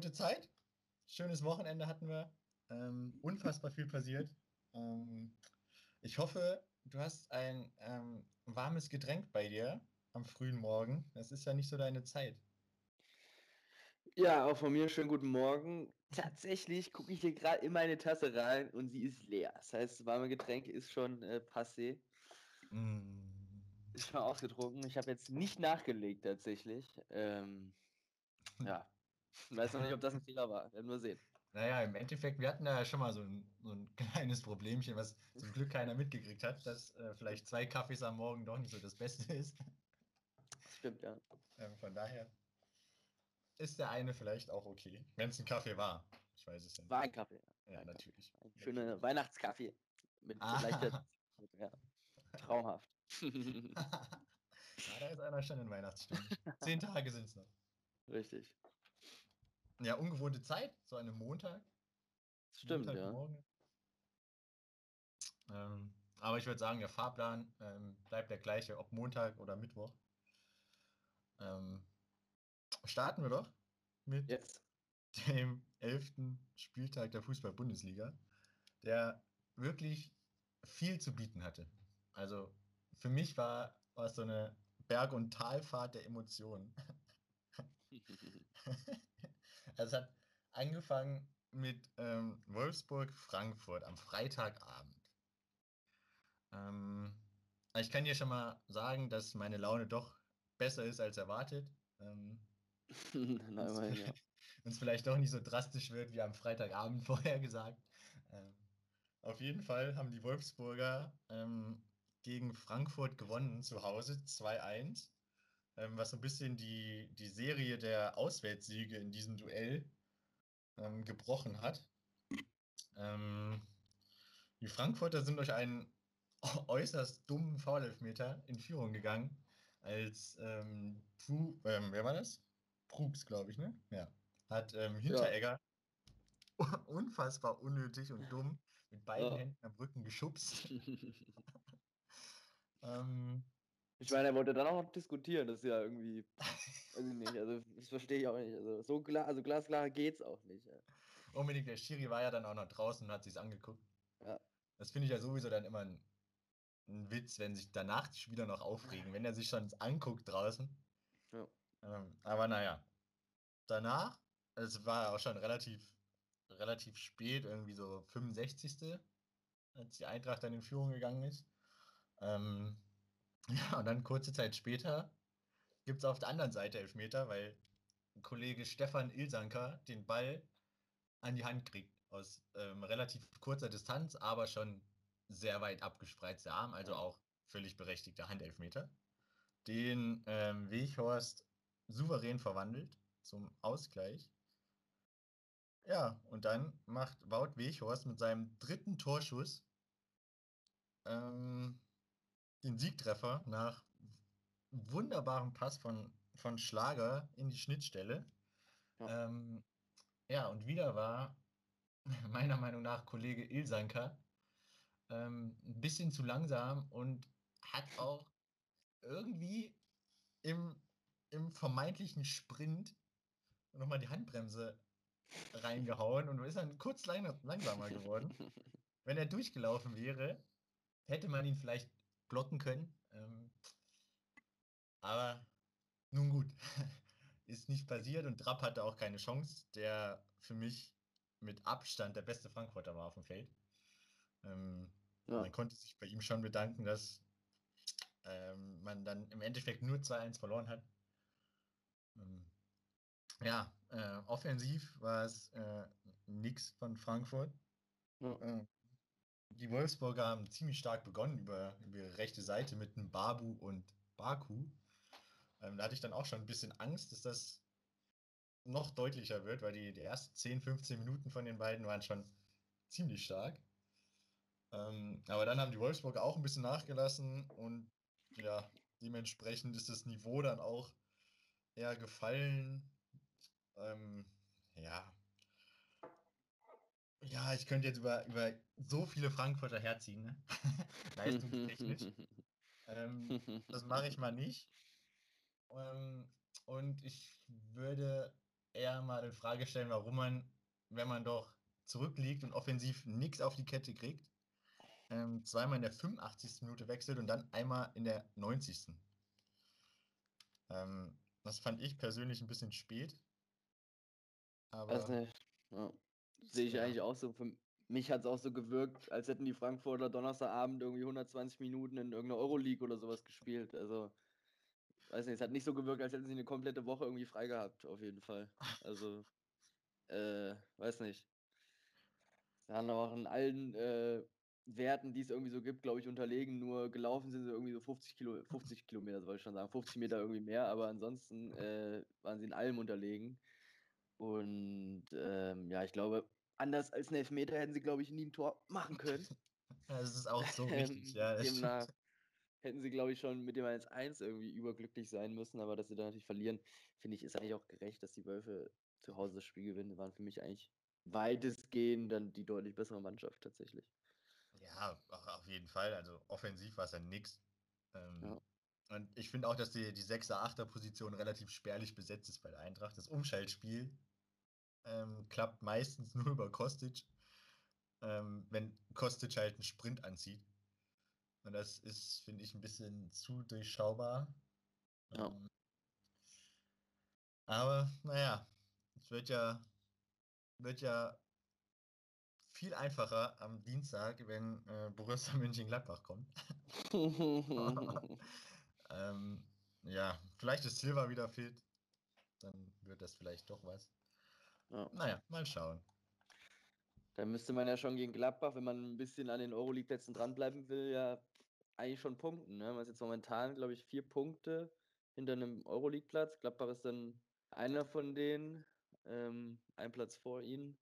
ungewohnte Zeit. Schönes Wochenende hatten wir. Ähm, unfassbar viel passiert. Ähm, ich hoffe, du hast ein ähm, warmes Getränk bei dir am frühen Morgen. Das ist ja nicht so deine Zeit. Ja, auch von mir schönen guten Morgen. Tatsächlich gucke ich hier gerade in meine Tasse rein und sie ist leer. Das heißt, warme Getränke ist schon äh, passé. Mm. Ist schon ausgetrunken. Ich habe jetzt nicht nachgelegt tatsächlich. Ähm, ja. Ich weiß noch nicht, ob das ein Fehler war. Werden wir sehen. Naja, im Endeffekt, wir hatten da ja schon mal so ein, so ein kleines Problemchen, was zum Glück keiner mitgekriegt hat, dass äh, vielleicht zwei Kaffees am Morgen doch nicht so das Beste ist. Stimmt, ja. Ähm, von daher ist der eine vielleicht auch okay, wenn es ein Kaffee war. Ich weiß es ja nicht. War ein Kaffee. Ja, ein natürlich. Ein schöner Weihnachtskaffee. Mit Ah. leichter. Ja. Traumhaft. ja, da ist einer schon in Weihnachtsstimmung. Zehn Tage sind es noch. Richtig. Ja, ungewohnte Zeit, so einem Montag. Stimmt, ja. Montagmorgen. Ähm, aber ich würde sagen, der Fahrplan ähm, bleibt der gleiche, ob Montag oder Mittwoch. Ähm, starten wir doch mit Jetzt. dem elften Spieltag der Fußball-Bundesliga, der wirklich viel zu bieten hatte. Also für mich war, war es so eine Berg- und Talfahrt der Emotionen. Also es hat angefangen mit ähm, Wolfsburg-Frankfurt am Freitagabend. Ähm, ich kann dir schon mal sagen, dass meine Laune doch besser ist als erwartet. Ähm, immerhin, ja. und es vielleicht doch nicht so drastisch wird wie am Freitagabend vorher gesagt. Ähm, auf jeden Fall haben die Wolfsburger ähm, gegen Frankfurt gewonnen zu Hause 2-1, ähm, was so ein bisschen die, die Serie der Auswärtssiege in diesem Duell ähm, gebrochen hat. Ähm, die Frankfurter sind durch einen äußerst dummen Foulelfmeter in Führung gegangen, als ähm, Pru, ähm, wer war das? Prugs, glaube ich, ne? Ja. Hat ähm, Hinteregger unfassbar unnötig und dumm mit beiden Ja. Händen am Rücken geschubst. ähm, Ich meine, er wollte dann auch noch diskutieren, das ist ja irgendwie, weiß ich nicht, also das verstehe ich auch nicht. Also so klar, also glasklar geht's auch nicht. Ja. unbedingt, der Schiri war ja dann auch noch draußen und hat sich's angeguckt. Ja. Das finde ich ja sowieso dann immer ein, ein Witz, wenn sich danach die Spieler noch aufregen, wenn er sich schon anguckt draußen. Ja. Ähm, aber naja, danach, es war auch schon relativ, relativ spät, irgendwie so 65. als die Eintracht dann in Führung gegangen ist. Ähm, ja, und dann kurze Zeit später gibt es auf der anderen Seite Elfmeter, weil Kollege Stefan Ilsanker den Ball an die Hand kriegt. Aus ähm, relativ kurzer Distanz, aber schon sehr weit abgespreizter Arm, also auch völlig berechtigter Handelfmeter. Den ähm, Weghorst souverän verwandelt zum Ausgleich. Ja, und dann macht Wout Weghorst mit seinem dritten Torschuss ähm, den Siegtreffer nach wunderbarem Pass von, von Schlager in die Schnittstelle. Ja. Ähm, ja, und wieder war meiner Meinung nach Kollege Ilsanker ähm, ein bisschen zu langsam und hat auch irgendwie im, im vermeintlichen Sprint nochmal die Handbremse reingehauen und ist dann kurz lang, langsamer geworden. Wenn er durchgelaufen wäre, hätte man ihn vielleicht blocken können. Ähm, aber nun gut, ist nicht passiert und Trapp hatte auch keine Chance, der für mich mit Abstand der beste Frankfurter war auf dem Feld. Ähm, Ja. Man konnte sich bei ihm schon bedanken, dass ähm, man dann im Endeffekt nur 2-1 verloren hat. Ähm, ja, äh, offensiv war es äh, nix von Frankfurt. Ja. Äh, die Wolfsburger haben ziemlich stark begonnen über, über ihre rechte Seite mit einem Babu und Baku. Ähm, da hatte ich dann auch schon ein bisschen Angst, dass das noch deutlicher wird, weil die, die ersten 10, 15 Minuten von den beiden waren schon ziemlich stark. Ähm, aber dann haben die Wolfsburger auch ein bisschen nachgelassen und ja, dementsprechend ist das Niveau dann auch eher gefallen. Ähm, ja. Ja, ich könnte jetzt über, über so viele Frankfurter herziehen, ne? Leistungstechnisch. ähm, das mache ich mal nicht. Ähm, und ich würde eher mal in Frage stellen, warum man, wenn man doch zurückliegt und offensiv nichts auf die Kette kriegt, ähm, zweimal in der 85. Minute wechselt und dann einmal in der 90. Ähm, das fand ich persönlich ein bisschen spät. Aber. Nicht. Ja. Sehe ich ja. eigentlich auch so. Für mich hat es auch so gewirkt, als hätten die Frankfurter Donnerstagabend irgendwie 120 Minuten in irgendeiner Euroleague oder sowas gespielt. Also, weiß nicht, es hat nicht so gewirkt, als hätten sie eine komplette Woche irgendwie frei gehabt, auf jeden Fall. Also, äh, weiß nicht. Sie haben auch in allen äh, Werten, die es irgendwie so gibt, glaube ich, unterlegen. Nur gelaufen sind sie irgendwie so 50, Kilo, 50 Kilometer, soll ich schon sagen. 50 Meter irgendwie mehr, aber ansonsten äh, waren sie in allem unterlegen. Und ähm, ja, ich glaube, anders als ein Elfmeter hätten sie, glaube ich, nie ein Tor machen können. Das ist auch so wichtig, ja. Demnach hätten sie, glaube ich, schon mit dem 1-1 irgendwie überglücklich sein müssen, aber dass sie da natürlich verlieren, finde ich, ist eigentlich auch gerecht, dass die Wölfe zu Hause das Spiel gewinnen. Waren für mich eigentlich weitestgehend dann die deutlich bessere Mannschaft tatsächlich. Ja, auf jeden Fall. Also offensiv war es ja nix. Ähm, ja. Und ich finde auch, dass die, die 6er, 8er Position relativ spärlich besetzt ist bei der Eintracht. Das Umschaltspiel ähm, klappt meistens nur über Kostic, ähm, wenn Kostic halt einen Sprint anzieht. Und das ist, finde ich, ein bisschen zu durchschaubar. Ja. Ähm, aber naja, es wird ja, wird ja viel einfacher am Dienstag, wenn äh, Borussia Mönchengladbach kommt. ähm, ja, vielleicht ist Silva wieder fit. Dann wird das vielleicht doch was. Ja. Naja, mal schauen. Da müsste man ja schon gegen Gladbach, wenn man ein bisschen an den Euroleague-Plätzen dranbleiben will, ja eigentlich schon punkten. Ne? Man ist jetzt momentan, glaube ich, vier Punkte hinter einem Euroleague-Platz. Gladbach ist dann einer von denen, ähm, ein Platz vor ihnen.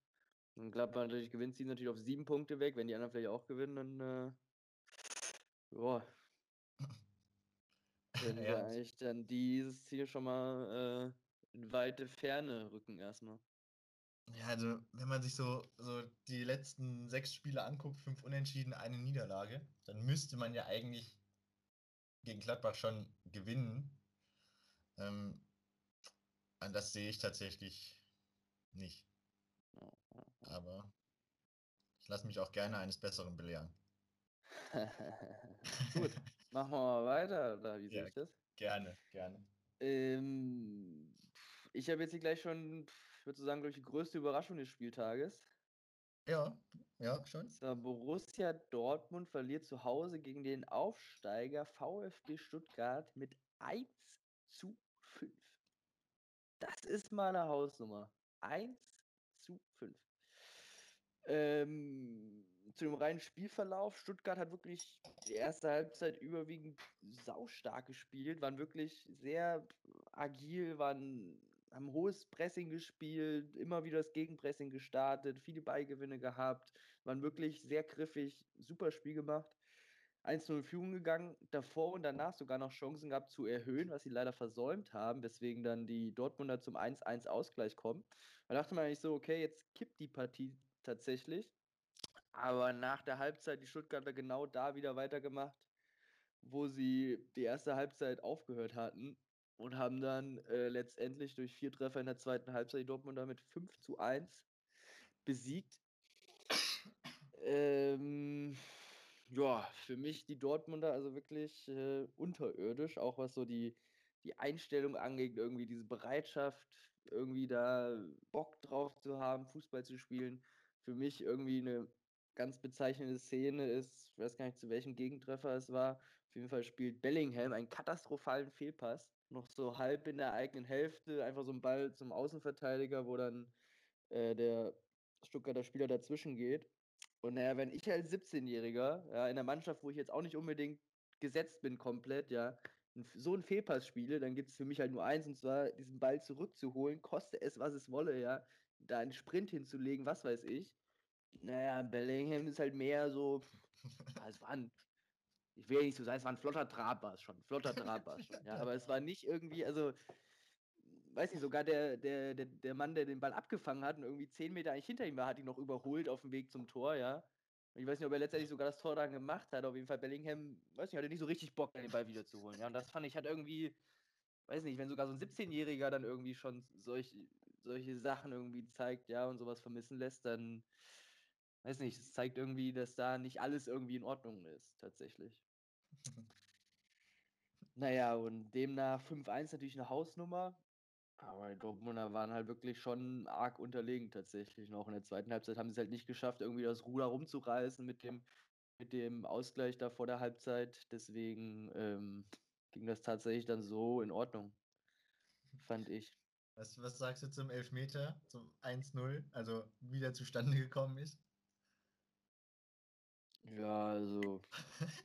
Und Gladbach natürlich gewinnt sie natürlich auf sieben Punkte weg. Wenn die anderen vielleicht auch gewinnen, dann äh, boah, können ja. wir eigentlich dann dieses Ziel schon mal äh, in weite Ferne rücken erstmal. Ja, also wenn man sich so, so die letzten sechs Spiele anguckt, fünf Unentschieden, eine Niederlage, dann müsste man ja eigentlich gegen Gladbach schon gewinnen. Ähm, und das sehe ich tatsächlich nicht. Aber ich lasse mich auch gerne eines Besseren belehren. Gut, machen wir mal weiter, oder wie sehe ja, ich das? Gerne, gerne. Ähm, ich habe jetzt hier gleich schon würde sagen, glaube ich, die größte Überraschung des Spieltages. Ja, ja, schon. Borussia Dortmund verliert zu Hause gegen den Aufsteiger VfB Stuttgart mit 1 zu 5. Das ist mal eine Hausnummer. 1 zu 5. Ähm, zu dem reinen Spielverlauf. Stuttgart hat wirklich die erste Halbzeit überwiegend saustark gespielt, waren wirklich sehr agil, waren haben hohes Pressing gespielt, immer wieder das Gegenpressing gestartet, viele Beigewinne gehabt, waren wirklich sehr griffig, super Spiel gemacht. 1-0 in Führung gegangen, davor und danach sogar noch Chancen gehabt zu erhöhen, was sie leider versäumt haben, weswegen dann die Dortmunder zum 1-1 Ausgleich kommen. Da dachte man eigentlich so, okay, jetzt kippt die Partie tatsächlich. Aber nach der Halbzeit die Stuttgarter genau da wieder weitergemacht, wo sie die erste Halbzeit aufgehört hatten und haben dann äh, letztendlich durch vier Treffer in der zweiten Halbzeit die Dortmunder mit 5 zu 1 besiegt. Ähm, ja, für mich die Dortmunder also wirklich äh, unterirdisch, auch was so die, die Einstellung angeht, irgendwie diese Bereitschaft, irgendwie da Bock drauf zu haben, Fußball zu spielen. Für mich irgendwie eine ganz bezeichnende Szene ist, ich weiß gar nicht, zu welchem Gegentreffer es war. Auf jeden Fall spielt Bellingham einen katastrophalen Fehlpass noch so halb in der eigenen Hälfte, einfach so ein Ball zum Außenverteidiger, wo dann äh, der Stuttgarter Spieler dazwischen geht. Und naja, wenn ich als 17-Jähriger, ja, in der Mannschaft, wo ich jetzt auch nicht unbedingt gesetzt bin komplett, ja, so einen Fehlpass spiele, dann gibt es für mich halt nur eins, und zwar diesen Ball zurückzuholen, koste es, was es wolle, ja, da einen Sprint hinzulegen, was weiß ich. Naja, Bellingham ist halt mehr so, es waren ich will ja nicht so sagen, es war ein flotter Trab war es schon, flotter Trab war es schon, ja, aber es war nicht irgendwie, also, weiß nicht, sogar der, der, der, der Mann, der den Ball abgefangen hat und irgendwie zehn Meter eigentlich hinter ihm war, hat ihn noch überholt auf dem Weg zum Tor, ja. Ich weiß nicht, ob er letztendlich sogar das Tor dann gemacht hat. Auf jeden Fall Bellingham, weiß nicht, hatte nicht so richtig Bock, den Ball wiederzuholen. Ja, und das fand ich halt irgendwie, weiß nicht, wenn sogar so ein 17-Jähriger dann irgendwie schon solch, solche Sachen irgendwie zeigt, ja, und sowas vermissen lässt, dann weiß nicht, es zeigt irgendwie, dass da nicht alles irgendwie in Ordnung ist, tatsächlich. Naja, und demnach 5-1 natürlich eine Hausnummer. Aber die Dortmunder waren halt wirklich schon arg unterlegen tatsächlich. Noch in der zweiten Halbzeit haben sie es halt nicht geschafft, irgendwie das Ruder rumzureißen mit dem, mit dem Ausgleich da vor der Halbzeit. Deswegen ähm, ging das tatsächlich dann so in Ordnung, fand ich. Was, was sagst du zum Elfmeter, zum 1-0, also wie der zustande gekommen ist? Ja, also,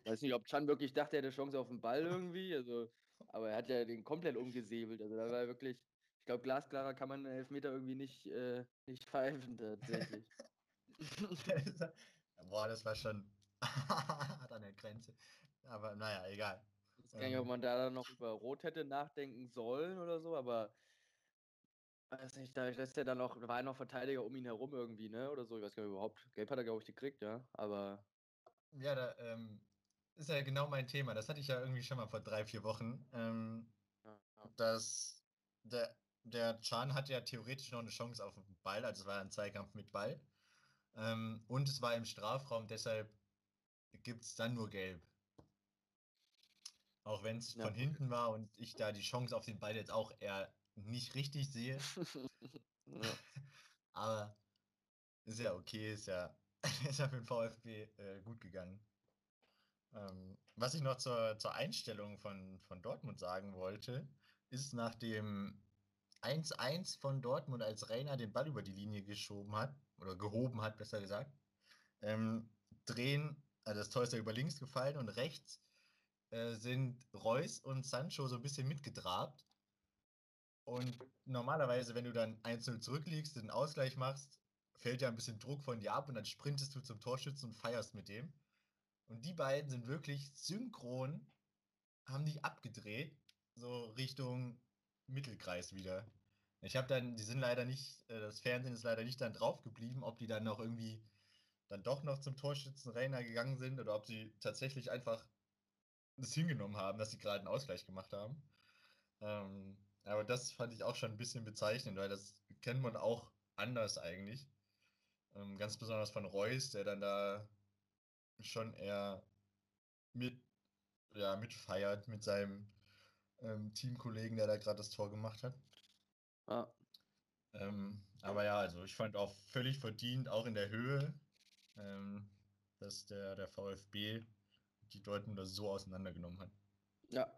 weiß nicht, ob Chan wirklich dachte, er hätte Chance auf den Ball irgendwie. Also, aber er hat ja den komplett umgesäbelt. Also da war wirklich, ich glaube, glasklarer kann man einen Elfmeter irgendwie nicht, äh, nicht pfeifen tatsächlich. Boah, das war schon an der Grenze. Aber naja, egal. Ich weiß gar nicht, ob man da noch über Rot hätte nachdenken sollen oder so, aber weiß nicht, da ist ja dann noch, da war ja noch Verteidiger um ihn herum irgendwie, ne? Oder so. Ich weiß gar nicht überhaupt. Gelb hat er, glaube ich, gekriegt, ja. Aber. Ja, da ähm, ist ja genau mein Thema. Das hatte ich ja irgendwie schon mal vor drei, vier Wochen. Ähm, ja. Dass der, der Chan hat ja theoretisch noch eine Chance auf den Ball, also es war ein Zweikampf mit Ball. Ähm, und es war im Strafraum, deshalb gibt es dann nur gelb. Auch wenn es ja. von hinten war und ich da die Chance auf den Ball jetzt auch eher nicht richtig sehe. ja. Aber ist ja okay, ist ja, ist ja für den VfB äh, gut gegangen. Ähm, was ich noch zur, zur Einstellung von, von Dortmund sagen wollte, ist nach dem 1-1 von Dortmund, als Reiner den Ball über die Linie geschoben hat, oder gehoben hat, besser gesagt, ähm, drehen, also das Tor ist ja über links gefallen und rechts äh, sind Reus und Sancho so ein bisschen mitgedrabt. Und normalerweise, wenn du dann 1-0 zurückliegst, den Ausgleich machst, fällt ja ein bisschen Druck von dir ab und dann sprintest du zum Torschützen und feierst mit dem. Und die beiden sind wirklich synchron, haben die abgedreht, so Richtung Mittelkreis wieder. Ich habe dann, die sind leider nicht, äh, das Fernsehen ist leider nicht dann drauf geblieben, ob die dann noch irgendwie dann doch noch zum Torschützenrenner gegangen sind oder ob sie tatsächlich einfach das hingenommen haben, dass sie gerade einen Ausgleich gemacht haben. Ähm, aber das fand ich auch schon ein bisschen bezeichnend, weil das kennt man auch anders eigentlich. Ähm, ganz besonders von Reus, der dann da schon eher mit, ja, mitfeiert mit seinem ähm, Teamkollegen, der da gerade das Tor gemacht hat. Ah. Ähm, aber ja, also ich fand auch völlig verdient, auch in der Höhe, ähm, dass der, der VfB die Dortmunder so auseinandergenommen hat. Ja,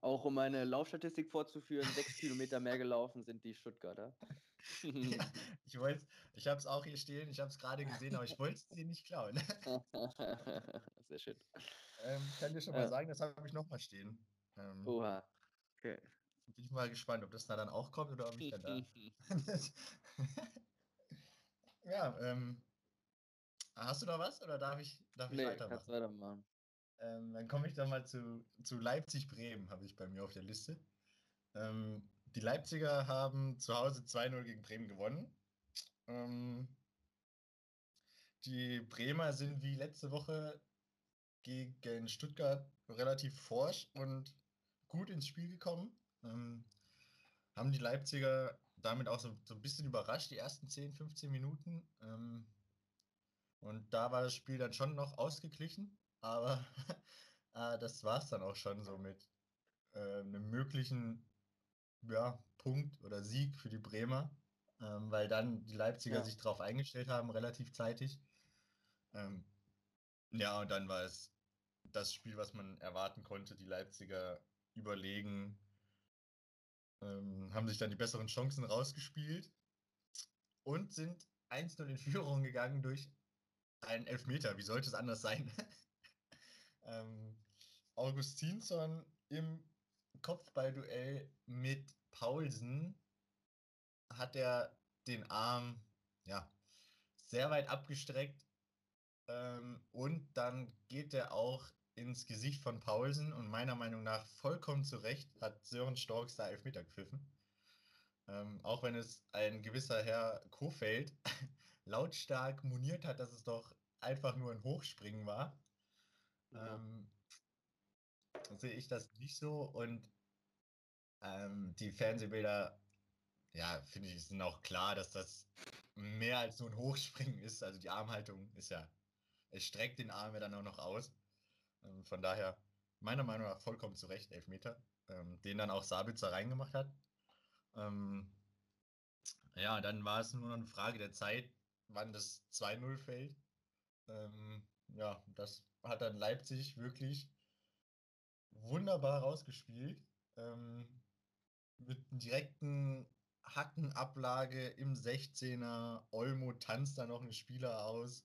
auch um eine Laufstatistik vorzuführen, sechs Kilometer mehr gelaufen sind die Stuttgarter. ich wollte, ich habe es auch hier stehen, ich habe es gerade gesehen, aber ich wollte es dir nicht klauen. Sehr schön. Ähm, kann dir schon mal ja. sagen, das habe ich nochmal stehen. Ähm, Oha. Okay. Bin ich mal gespannt, ob das da dann auch kommt oder ob ich dann da. ja, ähm, hast du da was oder darf ich, darf ich nee, weitermachen? Kannst weitermachen. Ähm, dann komme ich dann mal zu, zu Leipzig-Bremen, habe ich bei mir auf der Liste. Ähm, die Leipziger haben zu Hause 2-0 gegen Bremen gewonnen. Ähm, die Bremer sind wie letzte Woche gegen Stuttgart relativ forsch und gut ins Spiel gekommen. Ähm, haben die Leipziger damit auch so, so, ein bisschen überrascht, die ersten 10, 15 Minuten. Ähm, und da war das Spiel dann schon noch ausgeglichen. Aber äh, das war es dann auch schon so mit äh, einem möglichen ja, Punkt oder Sieg für die Bremer, ähm, weil dann die Leipziger ja. sich darauf eingestellt haben, relativ zeitig. Ähm, ja, und dann war es das Spiel, was man erwarten konnte. Die Leipziger überlegen, ähm, haben sich dann die besseren Chancen rausgespielt und sind 1-0 in Führung gegangen durch einen Elfmeter. Wie sollte es anders sein? ähm, Augustinsson im Kopfballduell mit Paulsen hat er den Arm ja, sehr weit abgestreckt ähm, und dann geht er auch ins Gesicht von Paulsen und meiner Meinung nach vollkommen zu Recht hat Sören Storks da Elfmeter gepfiffen. Ähm, auch wenn es ein gewisser Herr Kofeld lautstark moniert hat, dass es doch einfach nur ein Hochspringen war ähm, sehe ich das nicht so und ähm, die Fernsehbilder ja, finde ich, ist auch klar, dass das mehr als nur ein Hochspringen ist. Also die Armhaltung ist ja, es streckt den Arm ja dann auch noch aus. Ähm, von daher, meiner Meinung nach vollkommen zu Recht, Elfmeter, ähm, den dann auch Sabitzer reingemacht hat. Ähm, ja, dann war es nur noch eine Frage der Zeit, wann das 2-0 fällt. Ähm, ja, das hat dann Leipzig wirklich wunderbar rausgespielt. Ähm, mit direkten Hackenablage im 16er. Olmo tanzt da noch einen Spieler aus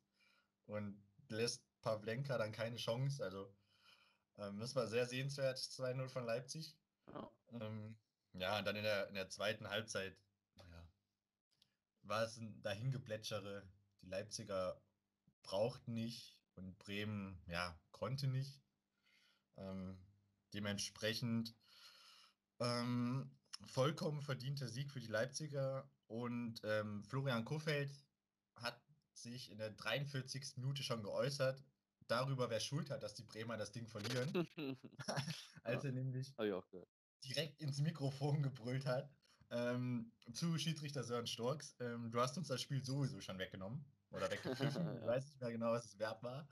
und lässt Pavlenka dann keine Chance. Also, ähm, das war sehr sehenswert, 2-0 von Leipzig. Ja. Ähm, ja, und dann in der, in der zweiten Halbzeit ja, war es ein Dahingeplätschere. Die Leipziger brauchten nicht und Bremen ja, konnte nicht. Ähm, dementsprechend ähm, vollkommen verdienter Sieg für die Leipziger und ähm, Florian Kofeld hat sich in der 43. Minute schon geäußert darüber, wer Schuld hat, dass die Bremer das Ding verlieren. Als er nämlich direkt ins Mikrofon gebrüllt hat ähm, zu Schiedsrichter Sören Storks. Ähm, du hast uns das Spiel sowieso schon weggenommen oder weggepfiffen. ja. Ich weiß nicht mehr genau, was das Verb war.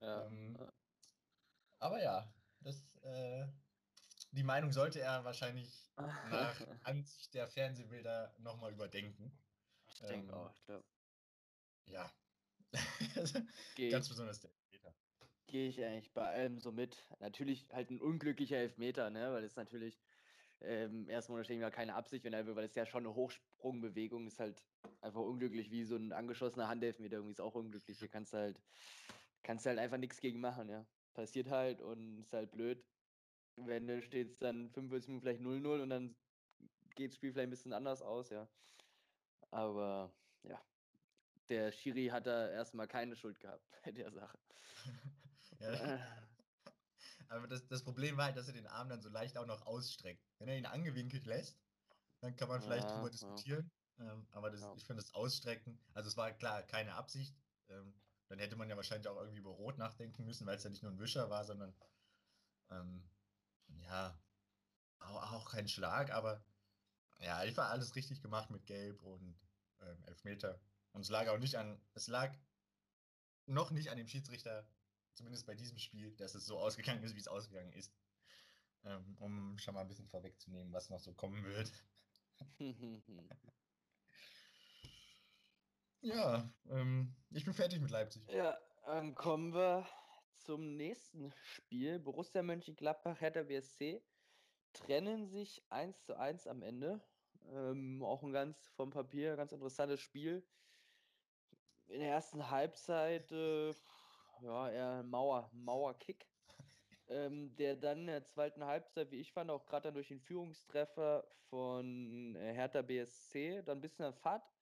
Ja. Ähm, aber ja, das, äh, die Meinung sollte er wahrscheinlich nach Ansicht der Fernsehbilder nochmal überdenken. Ich denke ähm, auch, ich Ja. Ganz besonders der Elfmeter. Gehe ich eigentlich bei allem so mit. Natürlich halt ein unglücklicher Elfmeter, ne? weil es natürlich ähm, erstmal unterstellen keine Absicht, wenn er, weil es ja schon eine Hochsprungbewegung ist, halt einfach unglücklich, wie so ein angeschossener Handelfmeter irgendwie ist auch unglücklich. Hier kannst du halt, kannst du halt einfach nichts gegen machen, ja. Passiert halt und ist halt blöd. Wenn du stehst dann 45 Minuten vielleicht 0-0 und dann geht das Spiel vielleicht ein bisschen anders aus, ja. Aber ja, der Schiri hat da erstmal keine Schuld gehabt bei der Sache. ja. Äh. Aber das, das Problem war halt, dass er den Arm dann so leicht auch noch ausstreckt. Wenn er ihn angewinkelt lässt, dann kann man vielleicht ja, drüber diskutieren. Ja. Ähm, aber das, ja. ich finde das Ausstrecken, also es war klar keine Absicht. Ähm, dann hätte man ja wahrscheinlich auch irgendwie über Rot nachdenken müssen, weil es ja nicht nur ein Wischer war, sondern ähm, ja, auch, auch, kein Schlag, aber ja, ich war alles richtig gemacht mit Gelb und ähm, Elfmeter. Und es lag auch nicht an, es lag noch nicht an dem Schiedsrichter, zumindest bei diesem Spiel, dass es so ausgegangen ist, wie es ausgegangen ist. Ähm, um schon mal ein bisschen vorwegzunehmen, was noch so kommen wird. ja, ähm, ich bin fertig mit Leipzig. Ja, dann kommen wir zum nächsten Spiel. Borussia Mönchengladbach, Hertha BSC trennen sich 1 zu 1 am Ende. Ähm, auch ein ganz vom Papier ganz interessantes Spiel. In der ersten Halbzeit äh, ja, eher Mauer, Mauerkick. Ähm, der dann in der zweiten Halbzeit, wie ich fand, auch gerade dann durch den Führungstreffer von äh, Hertha BSC dann ein bisschen an Fahrt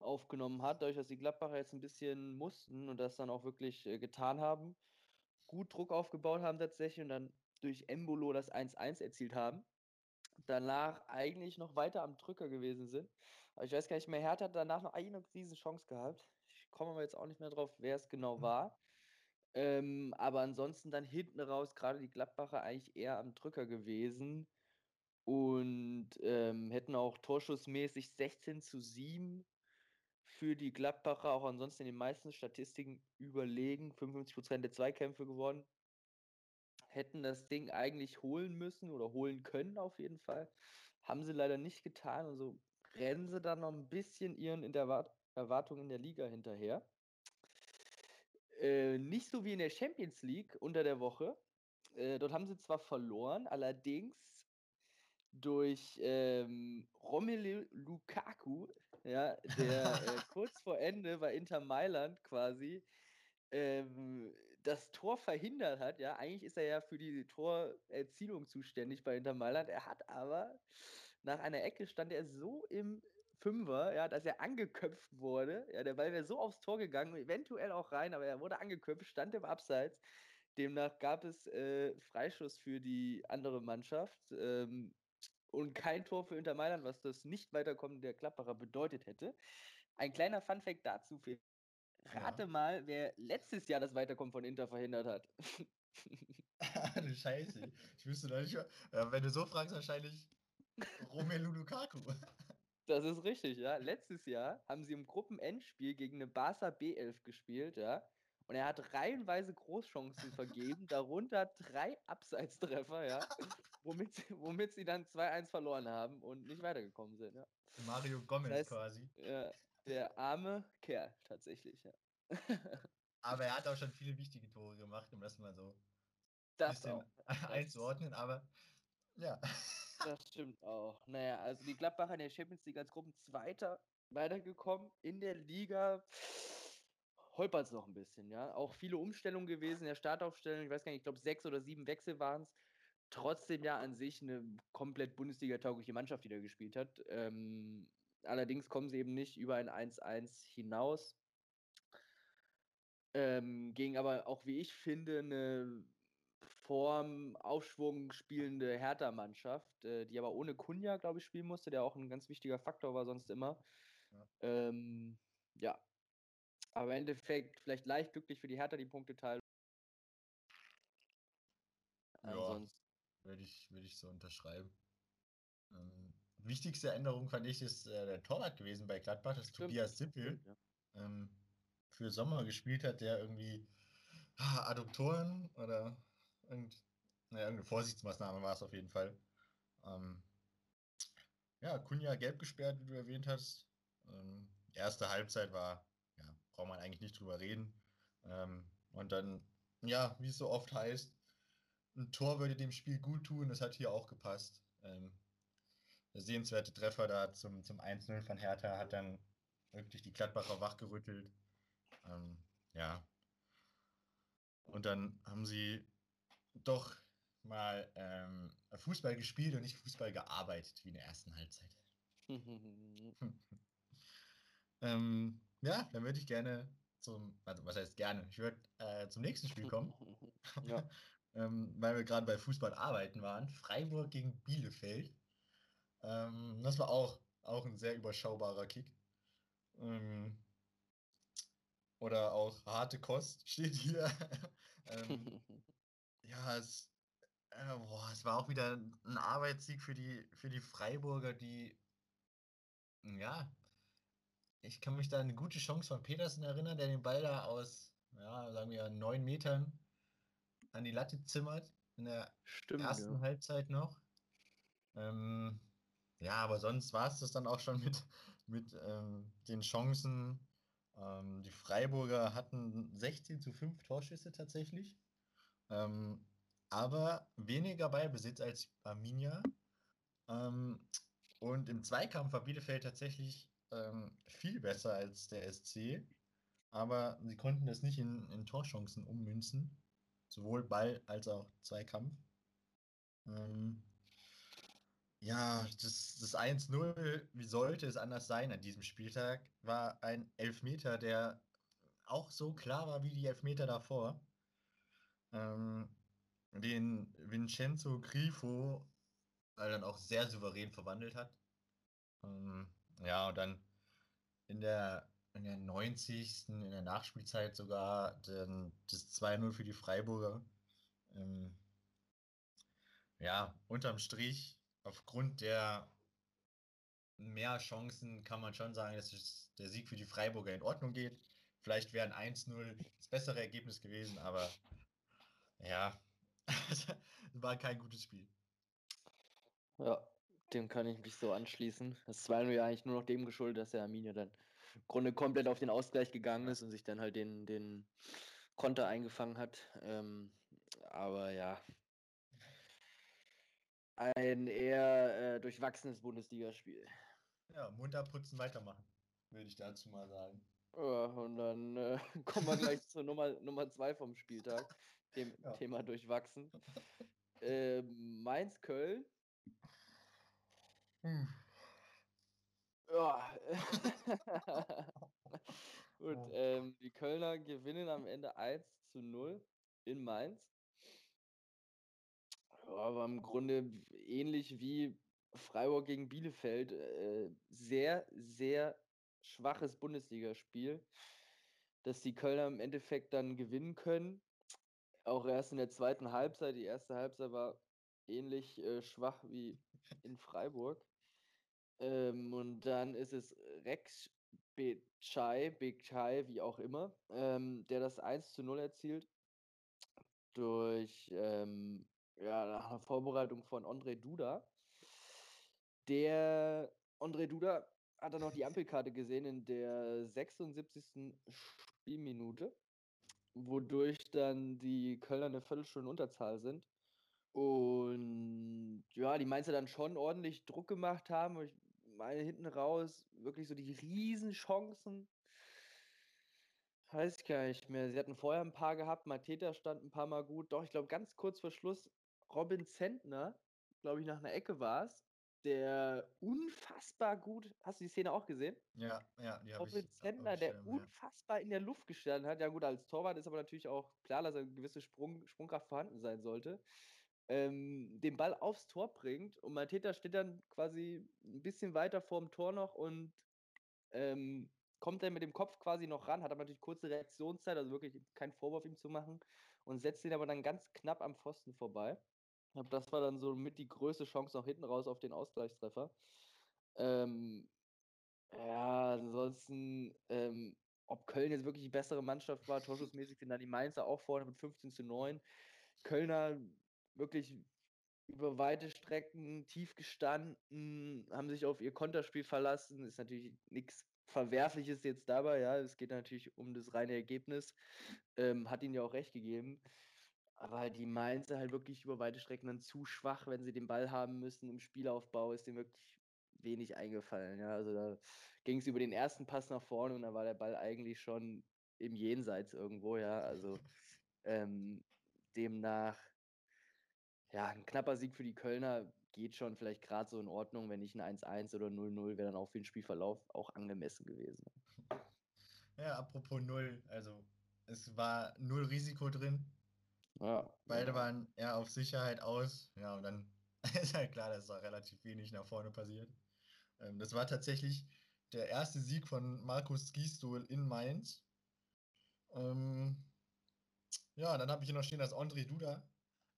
aufgenommen hat, dadurch, dass die Gladbacher jetzt ein bisschen mussten und das dann auch wirklich äh, getan haben gut Druck aufgebaut haben tatsächlich und dann durch Embolo das 1-1 erzielt haben. Danach eigentlich noch weiter am Drücker gewesen sind. Aber ich weiß gar nicht mehr, Hertha hat danach noch eine riesen Chance gehabt. Ich komme aber jetzt auch nicht mehr drauf, wer es genau hm. war. Ähm, aber ansonsten dann hinten raus, gerade die Gladbacher eigentlich eher am Drücker gewesen und ähm, hätten auch torschussmäßig 16 zu 7 für die Gladbacher auch ansonsten in den meisten Statistiken überlegen. 55% der Zweikämpfe gewonnen. Hätten das Ding eigentlich holen müssen oder holen können auf jeden Fall. Haben sie leider nicht getan. Also rennen sie dann noch ein bisschen ihren in der Erwartungen in der Liga hinterher. Äh, nicht so wie in der Champions League unter der Woche. Äh, dort haben sie zwar verloren, allerdings durch ähm, Romelu Lukaku ja, der äh, kurz vor Ende bei Inter Mailand quasi ähm, das Tor verhindert hat. Ja, eigentlich ist er ja für die Torerzielung zuständig bei Inter Mailand. Er hat aber nach einer Ecke stand er so im Fünfer, ja, dass er angeköpft wurde. Ja, der Ball wäre so aufs Tor gegangen, eventuell auch rein, aber er wurde angeköpft, stand im Abseits. Demnach gab es äh, Freischuss für die andere Mannschaft. Ähm, und kein Tor für Inter Mailand, was das nicht weiterkommen der Klapperer bedeutet hätte. Ein kleiner Funfact dazu. Für Rate ja. mal, wer letztes Jahr das Weiterkommen von Inter verhindert hat. du Scheiße. Ich wüsste noch nicht, äh, wenn du so fragst, wahrscheinlich Romelu Lukaku. Das ist richtig, ja. Letztes Jahr haben sie im Gruppenendspiel gegen eine Barca B11 gespielt, ja. Und er hat reihenweise Großchancen vergeben, darunter drei Abseitstreffer, ja. Womit, sie- womit sie dann 2-1 verloren haben und nicht weitergekommen sind, ja. Mario Gomez heißt- quasi. ja der arme Kerl, tatsächlich, ja. Aber er hat auch schon viele wichtige Tore gemacht, um das mal so ein Das bisschen auch. einzuordnen. Aber ja. Das stimmt auch. Naja, also die Gladbacher in der Champions League als Gruppenzweiter weitergekommen. In der Liga holpert es noch ein bisschen, ja. Auch viele Umstellungen gewesen in der Startaufstellung. Ich weiß gar nicht, ich glaube sechs oder sieben Wechsel waren es. Trotzdem ja an sich eine komplett Bundesliga-taugliche Mannschaft, die da gespielt hat. Ähm, allerdings kommen sie eben nicht über ein 1-1 hinaus. Ähm, gegen aber auch, wie ich finde, eine Form Aufschwung spielende Hertha-Mannschaft, äh, die aber ohne Kunja, glaube ich, spielen musste, der auch ein ganz wichtiger Faktor war sonst immer. Ja. Ähm, ja. Aber im Endeffekt vielleicht leicht glücklich für die Hertha die Punkteteilung. Ja. Ansonsten. Würde ich, würde ich so unterschreiben. Ähm, wichtigste Änderung fand ich ist äh, der Torwart gewesen bei Gladbach, das Stimmt, Tobias Sippel. ja. ähm, für Sommer gespielt hat, der irgendwie ah, Adduktoren oder irgend, naja, irgendeine Vorsichtsmaßnahme war es auf jeden Fall. Ähm, ja, Kunja gelb gesperrt, wie du erwähnt hast. Ähm, erste Halbzeit war, braucht man eigentlich nicht drüber reden. Ähm, und dann, ja, wie es so oft heißt, ein Tor würde dem Spiel gut tun, das hat hier auch gepasst. Ähm, der sehenswerte Treffer da zum, zum 1-0 von Hertha hat dann wirklich die Gladbacher wachgerüttelt. Ähm, ja. Und dann haben sie doch mal ähm, Fußball gespielt und nicht Fußball gearbeitet, wie in der ersten Halbzeit. ähm, ja, dann würde ich gerne zum, also was heißt gerne, ich würde äh, zum nächsten Spiel kommen, ja. ähm, weil wir gerade bei Fußball arbeiten waren. Freiburg gegen Bielefeld. Ähm, das war auch, auch ein sehr überschaubarer Kick. Ähm, oder auch harte Kost steht hier. ähm, ja, es, äh, boah, es war auch wieder ein Arbeitssieg für die, für die Freiburger, die, ja, ich kann mich da an eine gute Chance von Petersen erinnern, der den Ball da aus, ja, sagen wir, neun Metern an die Latte zimmert, in der Stimmt, ersten ja. Halbzeit noch. Ähm, ja, aber sonst war es das dann auch schon mit, mit ähm, den Chancen. Ähm, die Freiburger hatten 16 zu 5 Torschüsse tatsächlich. Ähm, aber weniger Ballbesitz als Arminia. Ähm, und im Zweikampf war Bielefeld tatsächlich ähm, viel besser als der SC. Aber sie konnten das nicht in, in Torchancen ummünzen. Sowohl Ball als auch Zweikampf. Ähm, ja, das, das 1-0, wie sollte es anders sein an diesem Spieltag, war ein Elfmeter, der auch so klar war wie die Elfmeter davor. Ähm, den Vincenzo Grifo dann auch sehr souverän verwandelt hat. Ähm, ja, und dann in der, in der 90. in der Nachspielzeit sogar dann das 2-0 für die Freiburger. Ähm, ja, unterm Strich, aufgrund der mehr Chancen kann man schon sagen, dass der Sieg für die Freiburger in Ordnung geht. Vielleicht wäre ein 1-0 das bessere Ergebnis gewesen, aber ja, es war kein gutes Spiel. Ja, dem kann ich mich so anschließen. Das 2-0 ja eigentlich nur noch dem geschuldet, dass der Arminia dann im Grunde komplett auf den Ausgleich gegangen ist und sich dann halt den, den Konter eingefangen hat. Ähm, aber ja, ein eher äh, durchwachsenes Bundesligaspiel. Ja, munter putzen, weitermachen, würde ich dazu mal sagen. Ja, und dann äh, kommen wir gleich zur Nummer, Nummer zwei vom Spieltag, dem Ja. Thema durchwachsen. Äh, Mainz-Köln. Hm. Ja. Gut, ähm, die Kölner gewinnen am Ende 1 zu 0 in Mainz. Ja, aber im Grunde ähnlich wie Freiburg gegen Bielefeld. Äh, sehr, sehr schwaches Bundesligaspiel, dass die Kölner im Endeffekt dann gewinnen können. Auch erst in der zweiten Halbzeit. Die erste Halbzeit war ähnlich äh, schwach wie in Freiburg. Ähm, und dann ist es Rex Bechai, Bechai, wie auch immer, ähm, der das 1 zu 0 erzielt. Durch ähm, ja, nach einer Vorbereitung von André Duda. Der André Duda hat dann noch die Ampelkarte gesehen in der 76. Spielminute, wodurch dann die Kölner eine Viertelstunde Unterzahl sind. Und ja, die Mainzer dann schon ordentlich Druck gemacht haben. Ich meine, hinten raus wirklich so die Riesenchancen. Weiß ich gar nicht mehr. Sie hatten vorher ein paar gehabt. Mateta stand ein paar Mal gut. Doch, ich glaube, ganz kurz vor Schluss, Robin Zentner, glaube ich, nach einer Ecke war es, der unfassbar gut, hast du die Szene auch gesehen? Ja, ja, die habe ich. Robin Zentner, auf der ja. unfassbar in der Luft gestanden hat. Ja, gut, als Torwart ist aber natürlich auch klar, dass eine gewisse Sprung, Sprungkraft vorhanden sein sollte. Ähm, den Ball aufs Tor bringt und Mateta steht dann quasi ein bisschen weiter vorm Tor noch und ähm, kommt dann mit dem Kopf quasi noch ran, hat aber natürlich kurze Reaktionszeit, also wirklich kein Vorwurf ihm zu machen und setzt ihn aber dann ganz knapp am Pfosten vorbei. Das war dann so mit die größte Chance noch hinten raus auf den Ausgleichstreffer. Ähm, ja, ansonsten, ähm, ob Köln jetzt wirklich die bessere Mannschaft war, torschussmäßig sind dann die Mainzer auch vorne mit 15 zu 9. Kölner wirklich über weite Strecken tief gestanden, haben sich auf ihr Konterspiel verlassen. Ist natürlich nichts Verwerfliches jetzt dabei, ja. Es geht natürlich um das reine Ergebnis. Ähm, hat ihnen ja auch recht gegeben. Aber die Mainzer halt wirklich über weite Strecken dann zu schwach, wenn sie den Ball haben müssen im Spielaufbau, ist dem wirklich wenig eingefallen. Ja, also da ging es über den ersten Pass nach vorne und da war der Ball eigentlich schon im Jenseits irgendwo, ja. Also ähm, demnach, ja, ein knapper Sieg für die Kölner geht schon vielleicht gerade so in Ordnung, wenn nicht ein 1-1 oder 0-0 wäre dann auch für den Spielverlauf auch angemessen gewesen. Ja, apropos Null, also es war null Risiko drin. Ja, Beide waren eher auf Sicherheit aus. Ja, und dann ist halt klar, dass da relativ wenig nach vorne passiert. Ähm, das war tatsächlich der erste Sieg von Markus Gisdol in Mainz. Ähm, ja, dann habe ich hier noch stehen, dass André Duda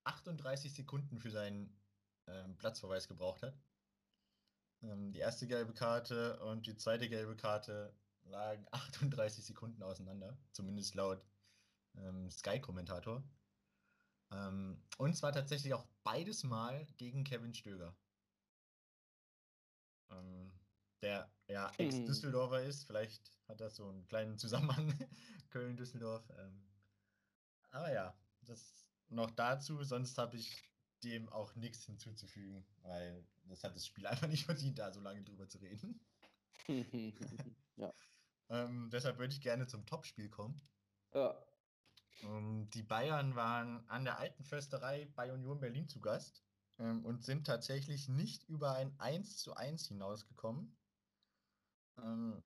38 Sekunden für seinen ähm, Platzverweis gebraucht hat. Ähm, die erste gelbe Karte und die zweite gelbe Karte lagen 38 Sekunden auseinander, zumindest laut ähm, Sky-Kommentator. Ähm, und zwar tatsächlich auch beides Mal gegen Kevin Stöger. Ähm, der ja Hm. Ex-Düsseldorfer ist. Vielleicht hat das so einen kleinen Zusammenhang. Köln-Düsseldorf. Ähm, aber ja, das noch dazu. Sonst habe ich dem auch nichts hinzuzufügen, weil das hat das Spiel einfach nicht verdient, da so lange drüber zu reden. ja. Ähm, deshalb würde ich gerne zum Topspiel kommen. ja. Ähm, die Bayern waren an der alten Försterei bei Union Berlin zu Gast ähm, und sind tatsächlich nicht über ein 1 zu 1 hinausgekommen. Ähm,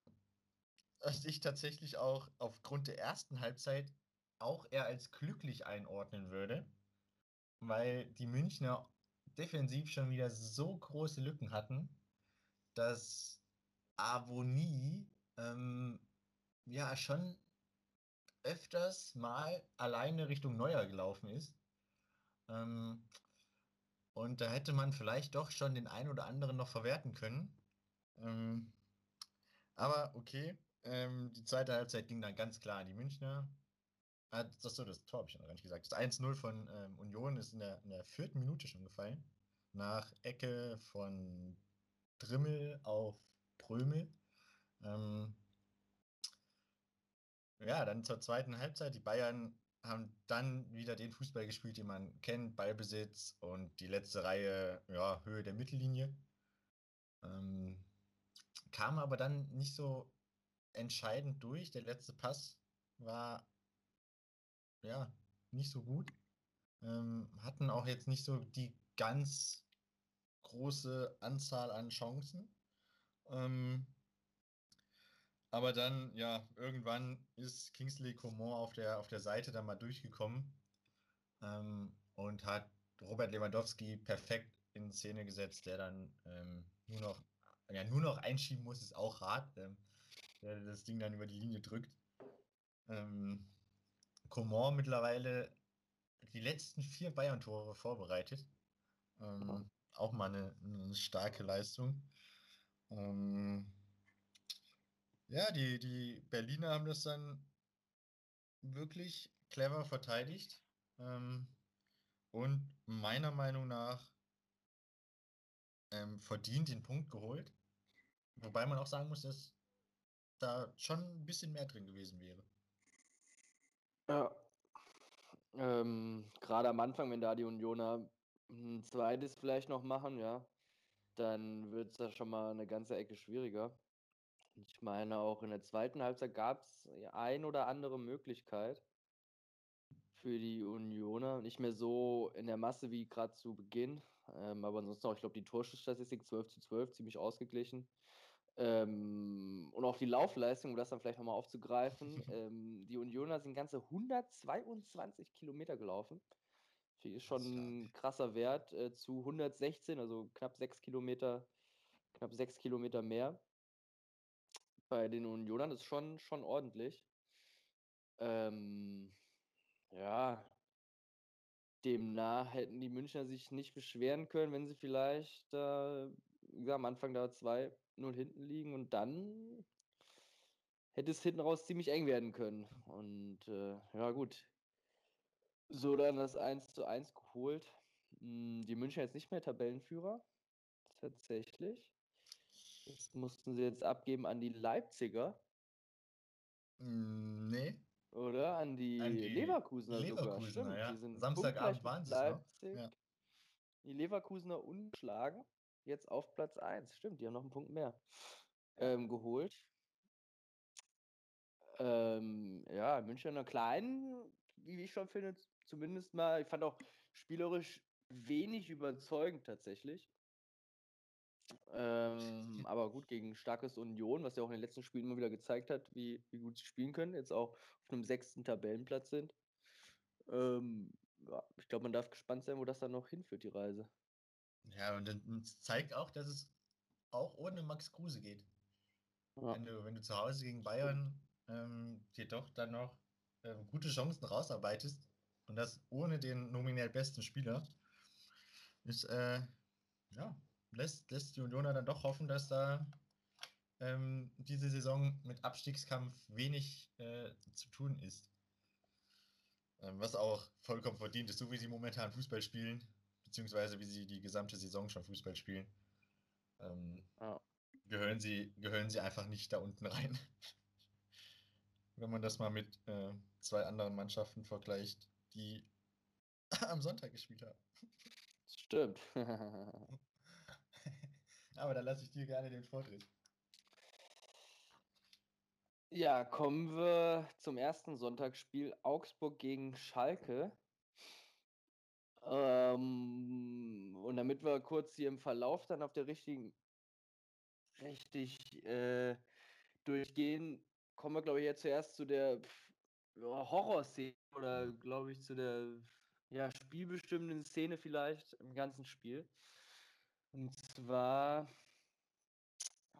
was ich tatsächlich auch aufgrund der ersten Halbzeit auch eher als glücklich einordnen würde, weil die Münchner defensiv schon wieder so große Lücken hatten, dass Avonie ähm, ja schon öfters mal alleine Richtung Neuer gelaufen ist. Ähm, und da hätte man vielleicht doch schon den einen oder anderen noch verwerten können. Ähm, aber okay, ähm, die zweite Halbzeit ging dann ganz klar an die Münchner. Ah, das, so, das Tor habe ich noch gar nicht gesagt. Das 1-0 von ähm, Union ist in der, in der vierten Minute schon gefallen. Nach Ecke von Drimmel auf Prömel. Ähm, ja, dann zur zweiten Halbzeit. Die Bayern haben dann wieder den Fußball gespielt, den man kennt, Ballbesitz und die letzte Reihe, ja, Höhe der Mittellinie. Ähm, kam aber dann nicht so entscheidend durch. Der letzte Pass war ja nicht so gut. Ähm, hatten auch jetzt nicht so die ganz große Anzahl an Chancen. Ähm, aber dann, ja, irgendwann ist Kingsley Coman auf der, auf der Seite dann mal durchgekommen ähm, und hat Robert Lewandowski perfekt in Szene gesetzt, der dann ähm, nur noch, ja, nur noch einschieben muss, ist auch hart, ähm, der das Ding dann über die Linie drückt. Ähm, Coman mittlerweile die letzten vier Bayern-Tore vorbereitet. Ähm. Auch mal eine, eine starke Leistung. Ähm, ja, die, die Berliner haben das dann wirklich clever verteidigt ähm, und meiner Meinung nach ähm, verdient den Punkt geholt. Wobei man auch sagen muss, dass da schon ein bisschen mehr drin gewesen wäre. Ja. Ähm, Gerade am Anfang, wenn da die Unioner ein zweites vielleicht noch machen, ja, dann wird es ja schon mal eine ganze Ecke schwieriger. Ich meine, auch in der zweiten Halbzeit gab es ein oder andere Möglichkeit für die Unioner. Nicht mehr so in der Masse wie gerade zu Beginn. Ähm, aber ansonsten auch, ich glaube, die Torschussstatistik 12 zu 12 ziemlich ausgeglichen. Ähm, und auch die Laufleistung, um das dann vielleicht nochmal aufzugreifen. ähm, die Unioner sind ganze 122 Kilometer gelaufen. Ist schon ein krasser Wert äh, zu 116, also knapp 6 Kilometer, knapp 6 Kilometer mehr. Bei den Unionern ist schon, schon ordentlich. Ähm, ja, demnach hätten die Münchner sich nicht beschweren können, wenn sie vielleicht äh, ja, am Anfang da 2-0 hinten liegen und dann hätte es hinten raus ziemlich eng werden können. Und äh, ja, gut. So dann das 1 zu 1 geholt. Hm, die Münchner jetzt nicht mehr Tabellenführer. Tatsächlich. Das mussten sie jetzt abgeben an die Leipziger. Mm, nee. Oder? An die, An die Leverkusener, sogar. Leverkusener, Stimmt. ja. Die sind Samstagabend waren noch. Leipzig. Ja. Die Leverkusener ungeschlagen. Jetzt auf Platz 1. Stimmt, die haben noch einen Punkt mehr ähm, geholt. Ähm, ja, München einer kleinen, wie ich schon finde, zumindest mal. Ich fand auch spielerisch wenig überzeugend tatsächlich. Ähm, aber gut, gegen starkes Union, was ja auch in den letzten Spielen immer wieder gezeigt hat, wie, wie gut sie spielen können, jetzt auch auf einem sechsten Tabellenplatz sind. Ähm, ja, ich glaube, man darf gespannt sein, wo das dann noch hinführt, die Reise. Ja, und dann zeigt auch, dass es auch ohne Max Kruse geht. Ja. Wenn, du, wenn du zu Hause gegen Bayern ähm, dir doch dann noch ähm, gute Chancen rausarbeitest und das ohne den nominell besten Spieler, ist, äh, ja, lässt, lässt die Unioner dann doch hoffen, dass da ähm, diese Saison mit Abstiegskampf wenig äh, zu tun ist. Ähm, was auch vollkommen verdient ist, so wie sie momentan Fußball spielen, beziehungsweise wie sie die gesamte Saison schon Fußball spielen, ähm, Ja. gehören, sie, gehören sie einfach nicht da unten rein. Wenn man das mal mit äh, zwei anderen Mannschaften vergleicht, die am Sonntag gespielt haben. Stimmt. Aber da lasse ich dir gerne den Vortritt. Ja, kommen wir zum ersten Sonntagsspiel Augsburg gegen Schalke. Ähm, und damit wir kurz hier im Verlauf dann auf der richtigen, richtig äh, durchgehen, kommen wir, glaube ich, jetzt zuerst zu der Horrorszene oder, glaube ich, zu der ja, spielbestimmenden Szene vielleicht im ganzen Spiel. Und zwar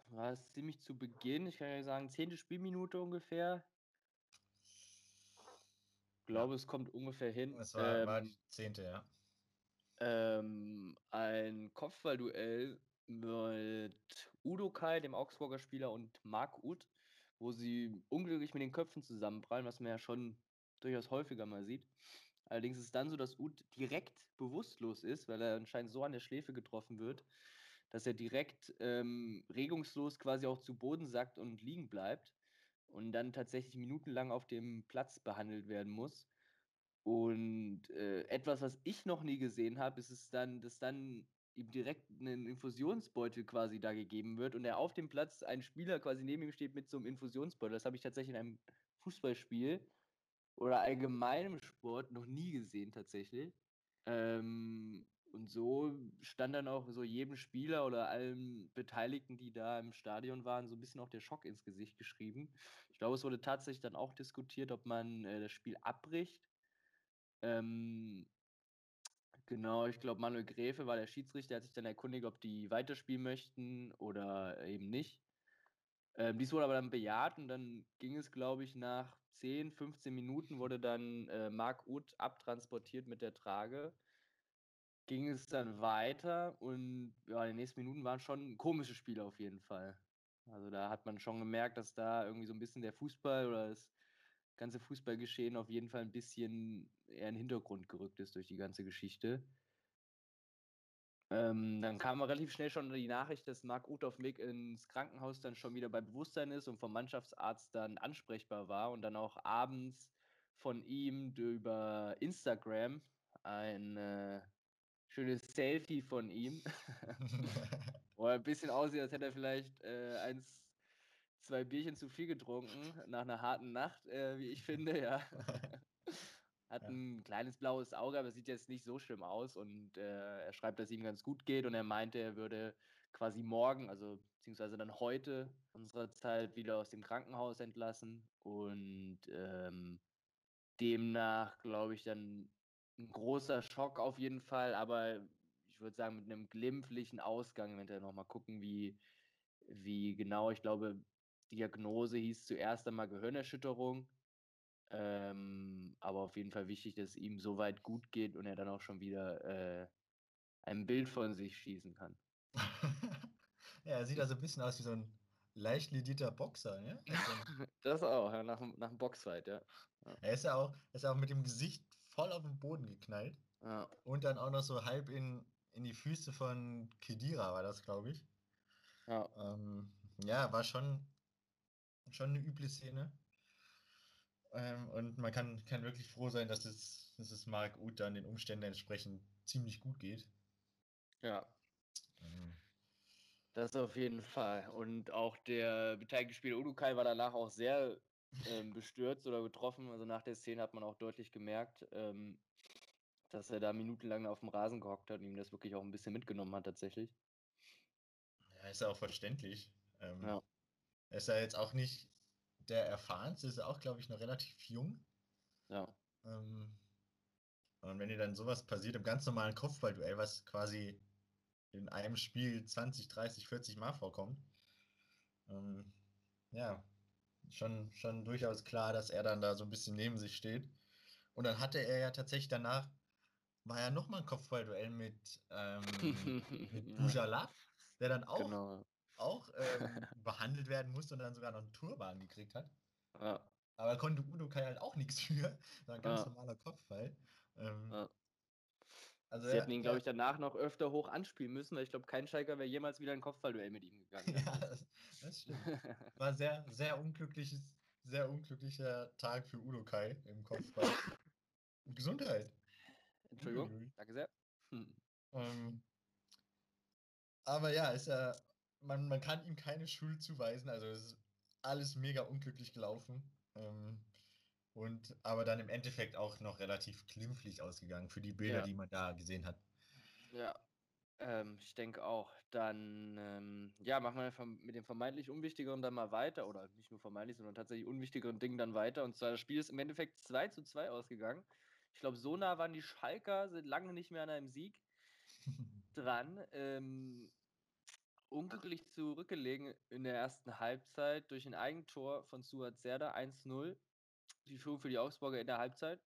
war es ziemlich zu Beginn, ich kann ja sagen, zehnte Spielminute ungefähr. Ich glaube, es kommt ungefähr hin. Das war, war Ähm, die zehnte, ja. Ähm, ein Kopfballduell mit Udo Kai, dem Augsburger Spieler, und Marc Uth, wo sie unglücklich mit den Köpfen zusammenprallen, was man ja schon durchaus häufiger mal sieht. Allerdings ist es dann so, dass Uth direkt bewusstlos ist, weil er anscheinend so an der Schläfe getroffen wird, dass er direkt ähm, regungslos quasi auch zu Boden sackt und liegen bleibt und dann tatsächlich minutenlang auf dem Platz behandelt werden muss. Und äh, etwas, was ich noch nie gesehen habe, ist es dann, dass dann ihm direkt ein Infusionsbeutel quasi da gegeben wird und er auf dem Platz ein Spieler quasi neben ihm steht mit so einem Infusionsbeutel. Das habe ich tatsächlich in einem Fußballspiel oder allgemeinem Sport noch nie gesehen tatsächlich. Ähm, und so stand dann auch so jedem Spieler oder allen Beteiligten, die da im Stadion waren, so ein bisschen auch der Schock ins Gesicht geschrieben. Ich glaube, es wurde tatsächlich dann auch diskutiert, ob man äh, das Spiel abbricht. Ähm, genau, ich glaube, Manuel Gräfe war der Schiedsrichter, hat sich dann erkundigt, ob die weiterspielen möchten oder eben nicht. Ähm, dies wurde aber dann bejaht und dann ging es, glaube ich, nach 10, 15 Minuten wurde dann äh, Marc Uth abtransportiert mit der Trage. ging es dann weiter und ja, in nächsten Minuten waren schon komische Spiele auf jeden Fall. Also da hat man schon gemerkt, dass da irgendwie so ein bisschen der Fußball oder das ganze Fußballgeschehen auf jeden Fall ein bisschen eher in den Hintergrund gerückt ist durch die ganze Geschichte. Ähm, dann kam relativ schnell schon die Nachricht, dass Marc Uth Mick ins Krankenhaus dann schon wieder bei Bewusstsein ist und vom Mannschaftsarzt dann ansprechbar war und dann auch abends von ihm über Instagram ein äh, schönes Selfie von ihm, wo er ein bisschen aussieht, als hätte er vielleicht äh, eins, zwei Bierchen zu viel getrunken nach einer harten Nacht, äh, wie ich finde, ja. Hat ja. ein kleines blaues Auge, aber sieht jetzt nicht so schlimm aus. Und äh, er schreibt, dass es ihm ganz gut geht. Und er meinte, er würde quasi morgen, also beziehungsweise dann heute unserer Zeit wieder aus dem Krankenhaus entlassen. Und ähm, demnach, glaube ich, dann ein großer Schock auf jeden Fall. Aber ich würde sagen, mit einem glimpflichen Ausgang, eventuell nochmal gucken, wie, wie genau. Ich glaube, Diagnose hieß zuerst einmal Gehirnerschütterung. Ähm, aber auf jeden Fall wichtig, dass es ihm so weit gut geht und er dann auch schon wieder äh, ein Bild von sich schießen kann. ja, er sieht also ein bisschen aus wie so ein leicht ledierter Boxer, ne? das auch, ja, nach, nach dem Boxfight, ja. ja. Er ist ja auch, ist auch mit dem Gesicht voll auf den Boden geknallt. Ja. Und dann auch noch so halb in, in die Füße von Kedira war das, glaube ich. Ja. Ähm, ja, war schon, schon eine üble Szene. Ähm, und man kann, kann wirklich froh sein, dass es, dass es Mark Uth dann den Umständen entsprechend ziemlich gut geht. Ja. Ähm. Das auf jeden Fall. Und auch der beteiligte Spieler Udukai war danach auch sehr ähm, bestürzt oder getroffen. Also nach der Szene hat man auch deutlich gemerkt, ähm, dass er da minutenlang auf dem Rasen gehockt hat und ihm das wirklich auch ein bisschen mitgenommen hat tatsächlich. Ja, ist ja auch verständlich. Ähm, ja. Er ist ja jetzt auch nicht der erfahrenste ist auch, glaube ich, noch relativ jung. Ja. Ähm, und wenn dir dann sowas passiert im ganz normalen Kopfballduell, was quasi in einem Spiel 20, 30, 40 Mal vorkommt, ähm, ja, schon, schon durchaus klar, dass er dann da so ein bisschen neben sich steht. Und dann hatte er ja tatsächlich danach, war ja nochmal ein Kopfballduell mit, ähm, mit Bujala, der dann auch genau auch ähm, behandelt werden musste und dann sogar noch einen Turban gekriegt hat. Ja. Aber konnte Udo Kai halt auch nichts für. Das war ein ganz ja. normaler Kopfball. Ähm, ja. also Sie hätten ihn, glaube ich, danach noch öfter hoch anspielen müssen, weil ich glaube, kein Schalker wäre jemals wieder ein Kopfballduell mit ihm gegangen. ja, das, das stimmt. War sehr, sehr unglückliches, sehr unglücklicher Tag für Udo Kai im Kopfball. Gesundheit. Entschuldigung, danke sehr. Hm. Ähm, aber ja, ist ja man, man kann ihm keine Schuld zuweisen. Also es ist alles mega unglücklich gelaufen. Ähm, und aber dann im Endeffekt auch noch relativ glimpflich ausgegangen für die Bilder, ja. die man da gesehen hat. Ja, ähm, ich denke auch. Dann, ähm, ja, machen wir mit dem vermeintlich Unwichtigeren dann mal weiter. Oder nicht nur vermeintlich, sondern tatsächlich unwichtigeren Dingen dann weiter. Und zwar, das Spiel ist im Endeffekt 2 zu 2 ausgegangen. Ich glaube, so nah waren die Schalker, sind lange nicht mehr an einem Sieg dran. Ähm, unglücklich zurückgelegen in der ersten Halbzeit durch ein Eigentor von Suat Serda 1-0. Die Führung für die Augsburger in der Halbzeit.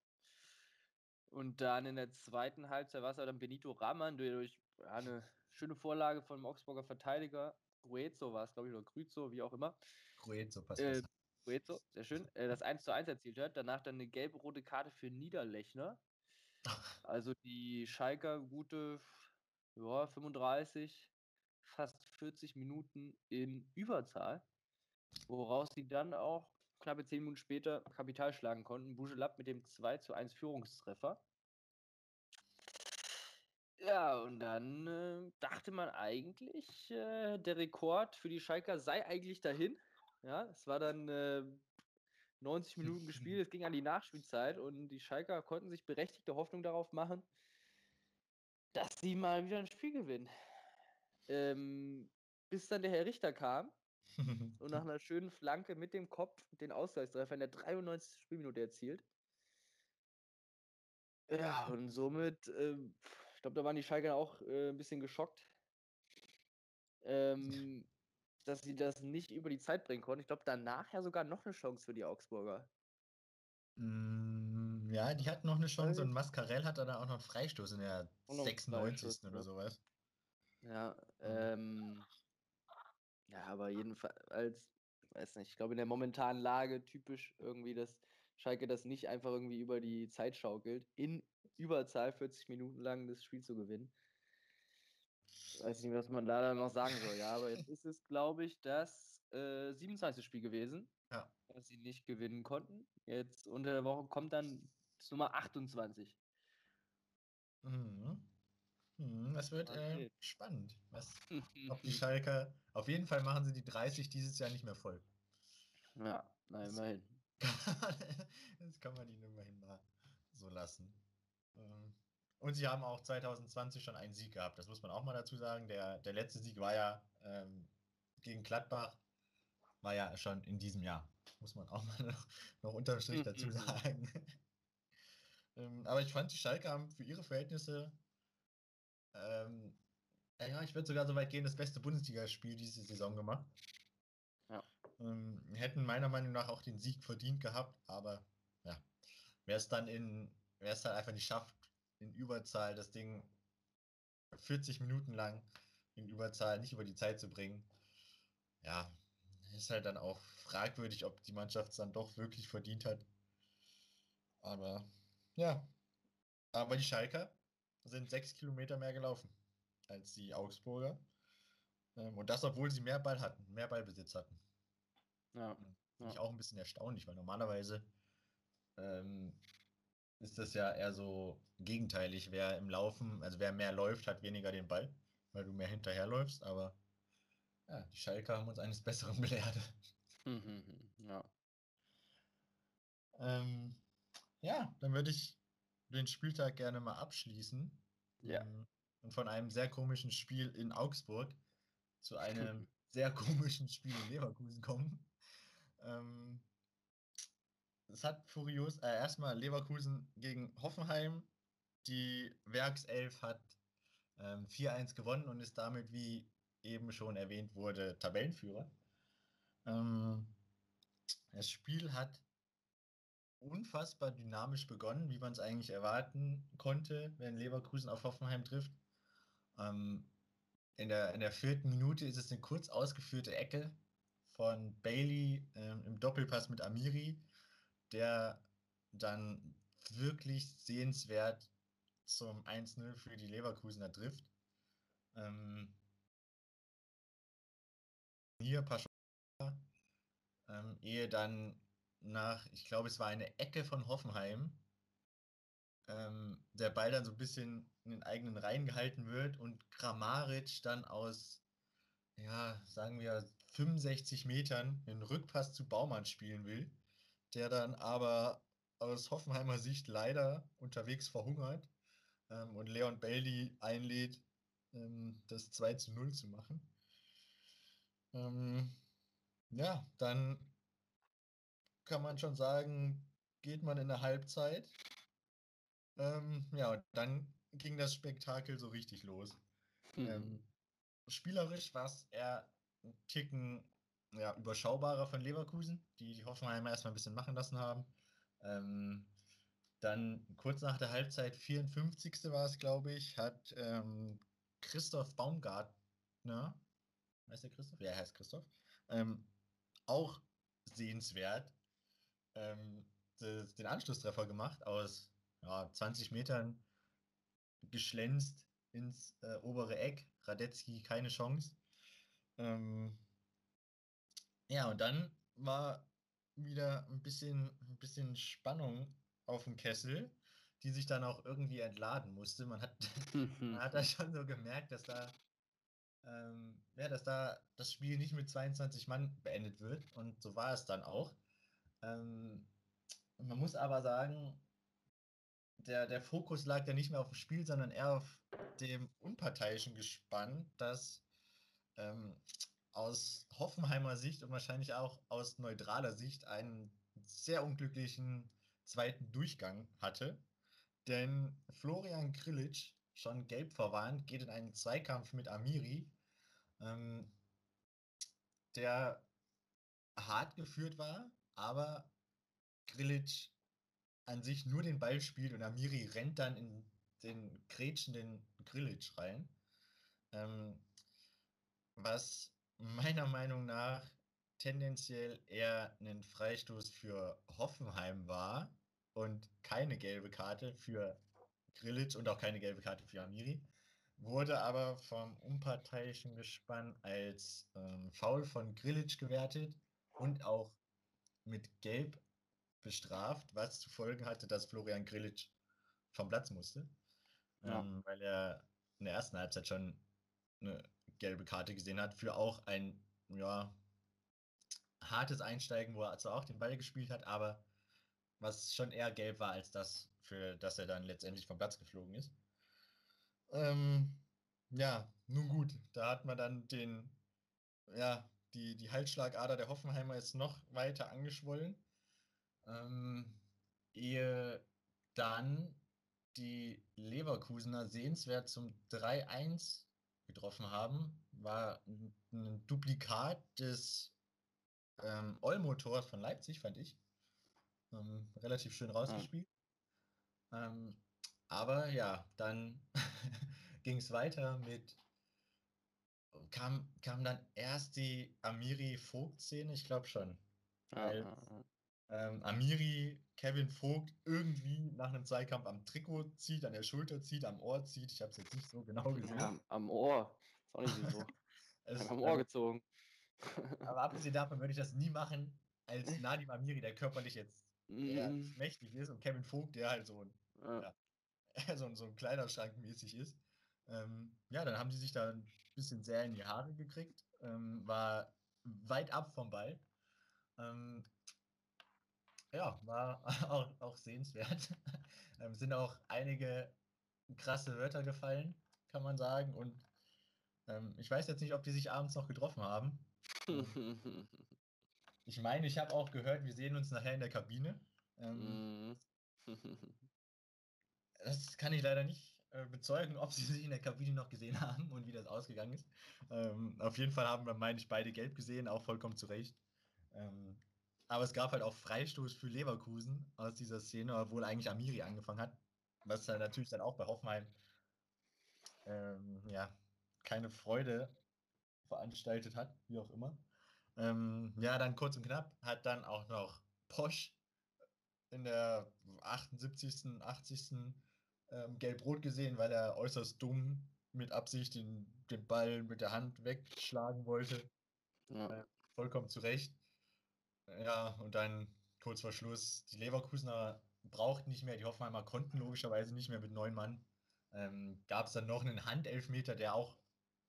Und dann in der zweiten Halbzeit war es dann Benito Raman, der durch ja, eine schöne Vorlage von dem Augsburger Verteidiger, Gruezo war es, glaube ich, oder Grüzo, wie auch immer. Gruezo, passt äh, Gruezo, sehr schön. Äh, das 1 1 erzielt hat. Danach dann eine gelb-rote Karte für Niederlechner. Also die Schalker gute ja, 35, fast 40 Minuten in Überzahl, woraus sie dann auch knappe 10 Minuten später Kapital schlagen konnten. Bujelab mit dem 2 zu 1 Führungstreffer. Ja, und dann äh, dachte man eigentlich, äh, der Rekord für die Schalker sei eigentlich dahin. Ja, es war dann äh, 90 Minuten gespielt, es ging an die Nachspielzeit und die Schalker konnten sich berechtigte Hoffnung darauf machen, dass sie mal wieder ein Spiel gewinnen. Ähm, bis dann der Herr Richter kam und nach einer schönen Flanke mit dem Kopf den Ausgleichstreffer in der 93. Spielminute erzielt. Ja, und somit, äh, ich glaube, da waren die Schalker auch äh, ein bisschen geschockt, ähm, dass sie das nicht über die Zeit bringen konnten. Ich glaube, danach ja sogar noch eine Chance für die Augsburger. Mm, ja, die hatten noch eine Chance und Mascarell hat dann auch noch einen Freistoß in der 96. oder sowas. Ja, ähm, ja, aber jedenfalls, weiß nicht, ich glaube in der momentanen Lage typisch irgendwie, dass Schalke das nicht einfach irgendwie über die Zeit schaukelt, in Überzahl 40 Minuten lang das Spiel zu gewinnen. Weiß nicht, was man da dann noch sagen soll, ja, aber jetzt ist es, glaube ich, das äh, 27. Spiel gewesen, ja. was sie nicht gewinnen konnten. Jetzt unter der Woche kommt dann das Nummer 28. Mhm. Mhm, das wird äh, spannend. Was, ob die Schalker, auf jeden Fall machen sie die 30 dieses Jahr nicht mehr voll. Ja, nein, immerhin. das kann man ihnen immerhin mal so lassen. Ähm, und sie haben auch 2020 schon einen Sieg gehabt, das muss man auch mal dazu sagen. Der, der letzte Sieg war ja ähm, gegen Gladbach, war ja schon in diesem Jahr. Muss man auch mal noch, noch unterm Strich dazu sagen. ähm, aber ich fand, die Schalke haben für ihre Verhältnisse ähm, ja, ich würde sogar so weit gehen, das beste Bundesligaspiel diese Saison gemacht. Ja. Ähm, hätten meiner Meinung nach auch den Sieg verdient gehabt, aber ja, wer es dann in, wer es dann einfach nicht schafft, in Überzahl das Ding 40 Minuten lang in Überzahl nicht über die Zeit zu bringen, ja, ist halt dann auch fragwürdig, ob die Mannschaft es dann doch wirklich verdient hat. Aber ja, aber die Schalker sind sechs Kilometer mehr gelaufen als die Augsburger. Ähm, und das, obwohl sie mehr Ball hatten, mehr Ballbesitz hatten. Ja. Finde ich auch ein bisschen erstaunlich, weil normalerweise ähm, ist das ja eher so gegenteilig. Wer im Laufen, also wer mehr läuft, hat weniger den Ball, weil du mehr hinterherläufst. Aber ja, die Schalker haben uns eines Besseren belehrt. ja. Ähm, ja, dann würde ich den Spieltag gerne mal abschließen. Ja. Ähm, und von einem sehr komischen Spiel in Augsburg zu einem sehr komischen Spiel in Leverkusen kommen. Ähm, es hat furios, äh, erstmal Leverkusen gegen Hoffenheim. Die Werkself hat ähm, 4-1 gewonnen und ist damit, wie eben schon erwähnt wurde, Tabellenführer. Ähm, das Spiel hat unfassbar dynamisch begonnen, wie man es eigentlich erwarten konnte, wenn Leverkusen auf Hoffenheim trifft. Ähm, in, der, in der vierten Minute ist es eine kurz ausgeführte Ecke von Bailey ähm, im Doppelpass mit Amiri, der dann wirklich sehenswert zum 1-0 für die Leverkusener trifft. Ähm, hier Pascha, ähm, ehe dann nach, ich glaube, es war eine Ecke von Hoffenheim, ähm, der Ball dann so ein bisschen in den eigenen Reihen gehalten wird und Kramaric dann aus, ja, sagen wir 65 Metern einen Rückpass zu Baumann spielen will, der dann aber aus Hoffenheimer Sicht leider unterwegs verhungert ähm, und Leon Bailey einlädt, ähm, das 2 zu 0 zu machen. Ähm, ja, dann kann man schon sagen, geht man in der Halbzeit. Ähm, ja, und dann ging das Spektakel so richtig los. Mhm. Ähm, spielerisch war es eher ein Ticken ja, überschaubarer von Leverkusen, die die Hoffenheimer erstmal ein bisschen machen lassen haben. Ähm, dann kurz nach der Halbzeit, 54. war es, glaube ich, hat ähm, Christoph Baumgartner, heißt der Christoph? Ja, er heißt Christoph, ähm, auch sehenswert ähm, den Anschlusstreffer gemacht aus ja, 20 Metern geschlänzt ins äh, obere Eck. Radetzky keine Chance. Ähm, ja, und dann war wieder ein bisschen, ein bisschen Spannung auf dem Kessel, die sich dann auch irgendwie entladen musste. Man hat, man hat da schon so gemerkt, dass da, ähm, ja, dass da das Spiel nicht mit 22 Mann beendet wird. Und so war es dann auch. Ähm, man muss aber sagen, der, der Fokus lag ja nicht mehr auf dem Spiel, sondern eher auf dem unparteiischen Gespann, das ähm, aus Hoffenheimer Sicht und wahrscheinlich auch aus neutraler Sicht einen sehr unglücklichen zweiten Durchgang hatte. Denn Florian Krilic, schon gelb verwarnt, geht in einen Zweikampf mit Amiri, ähm, der hart geführt war, aber Grilic an sich nur den Ball spielt und Amiri rennt dann in den grätschenden Grillitsch rein. Ähm, was meiner Meinung nach tendenziell eher ein Freistoß für Hoffenheim war und keine gelbe Karte für Grillitsch und auch keine gelbe Karte für Amiri. Wurde aber vom unparteiischen Gespann als ähm, Foul von Grillitsch gewertet und auch mit Gelb bestraft, was zu Folgen hatte, dass Florian Grillitsch vom Platz musste. Ja. Ähm, weil er in der ersten Halbzeit schon eine gelbe Karte gesehen hat für auch ein ja, hartes Einsteigen, wo er zwar auch den Ball gespielt hat, aber was schon eher gelb war als das, für das er dann letztendlich vom Platz geflogen ist. Ähm, ja, nun gut, da hat man dann den, ja, die, die Halsschlagader der Hoffenheimer ist noch weiter angeschwollen. Ähm, ehe dann die Leverkusener sehenswert zum 3-1 getroffen haben, war ein, Duplikat des ähm, Olmo-Tors von Leipzig, fand ich. Ähm, relativ schön rausgespielt. Ja. Ähm, aber ja, dann ging es weiter mit. Kam, kam dann erst die Amiri-Vogt-Szene, ich glaube schon. Ja, als, ähm, Amiri Kevin Vogt irgendwie nach einem Zweikampf am Trikot zieht, an der Schulter zieht, am Ohr zieht. Ich habe es jetzt nicht so genau gesehen. Ja, am Ohr. Ist auch nicht so. es, am Ohr gezogen. aber abgesehen davon würde ich das nie machen, als Nadim Amiri, der körperlich jetzt mm. mächtig ist und Kevin Vogt, der halt so ein, ja. Ja, so, so ein Kleiderschrank mäßig ist. Ähm, ja, dann haben sie sich da ein bisschen sehr in die Haare gekriegt. Ähm, war weit ab vom Ball. Ähm, ja, war auch, auch sehenswert. ähm, sind auch einige krasse Wörter gefallen, kann man sagen. Und ähm, ich weiß jetzt nicht, ob die sich abends noch getroffen haben. Ich meine, ich habe auch gehört, wir sehen uns nachher in der Kabine. Ähm, das kann ich leider nicht äh, bezeugen, ob sie sich in der Kabine noch gesehen haben und wie das ausgegangen ist. Ähm, auf jeden Fall haben wir, meine ich, beide gelb gesehen, auch vollkommen zu Recht. Ähm, aber es gab halt auch Freistoß für Leverkusen aus dieser Szene, obwohl eigentlich Amiri angefangen hat. Was dann natürlich dann auch bei Hoffenheim ähm, ja, keine Freude veranstaltet hat, wie auch immer. Ähm, ja, dann kurz und knapp hat dann auch noch Posch in der 78., 80. Ähm, gelb-rot gesehen, weil er äußerst dumm mit Absicht den, den Ball mit der Hand wegschlagen wollte. Ja. Äh, vollkommen zu Recht. Ja, und dann kurz vor Schluss, die Leverkusener brauchten nicht mehr, die Hoffenheimer konnten logischerweise nicht mehr mit neun Mann. Ähm, Gab es dann noch einen Handelfmeter, der auch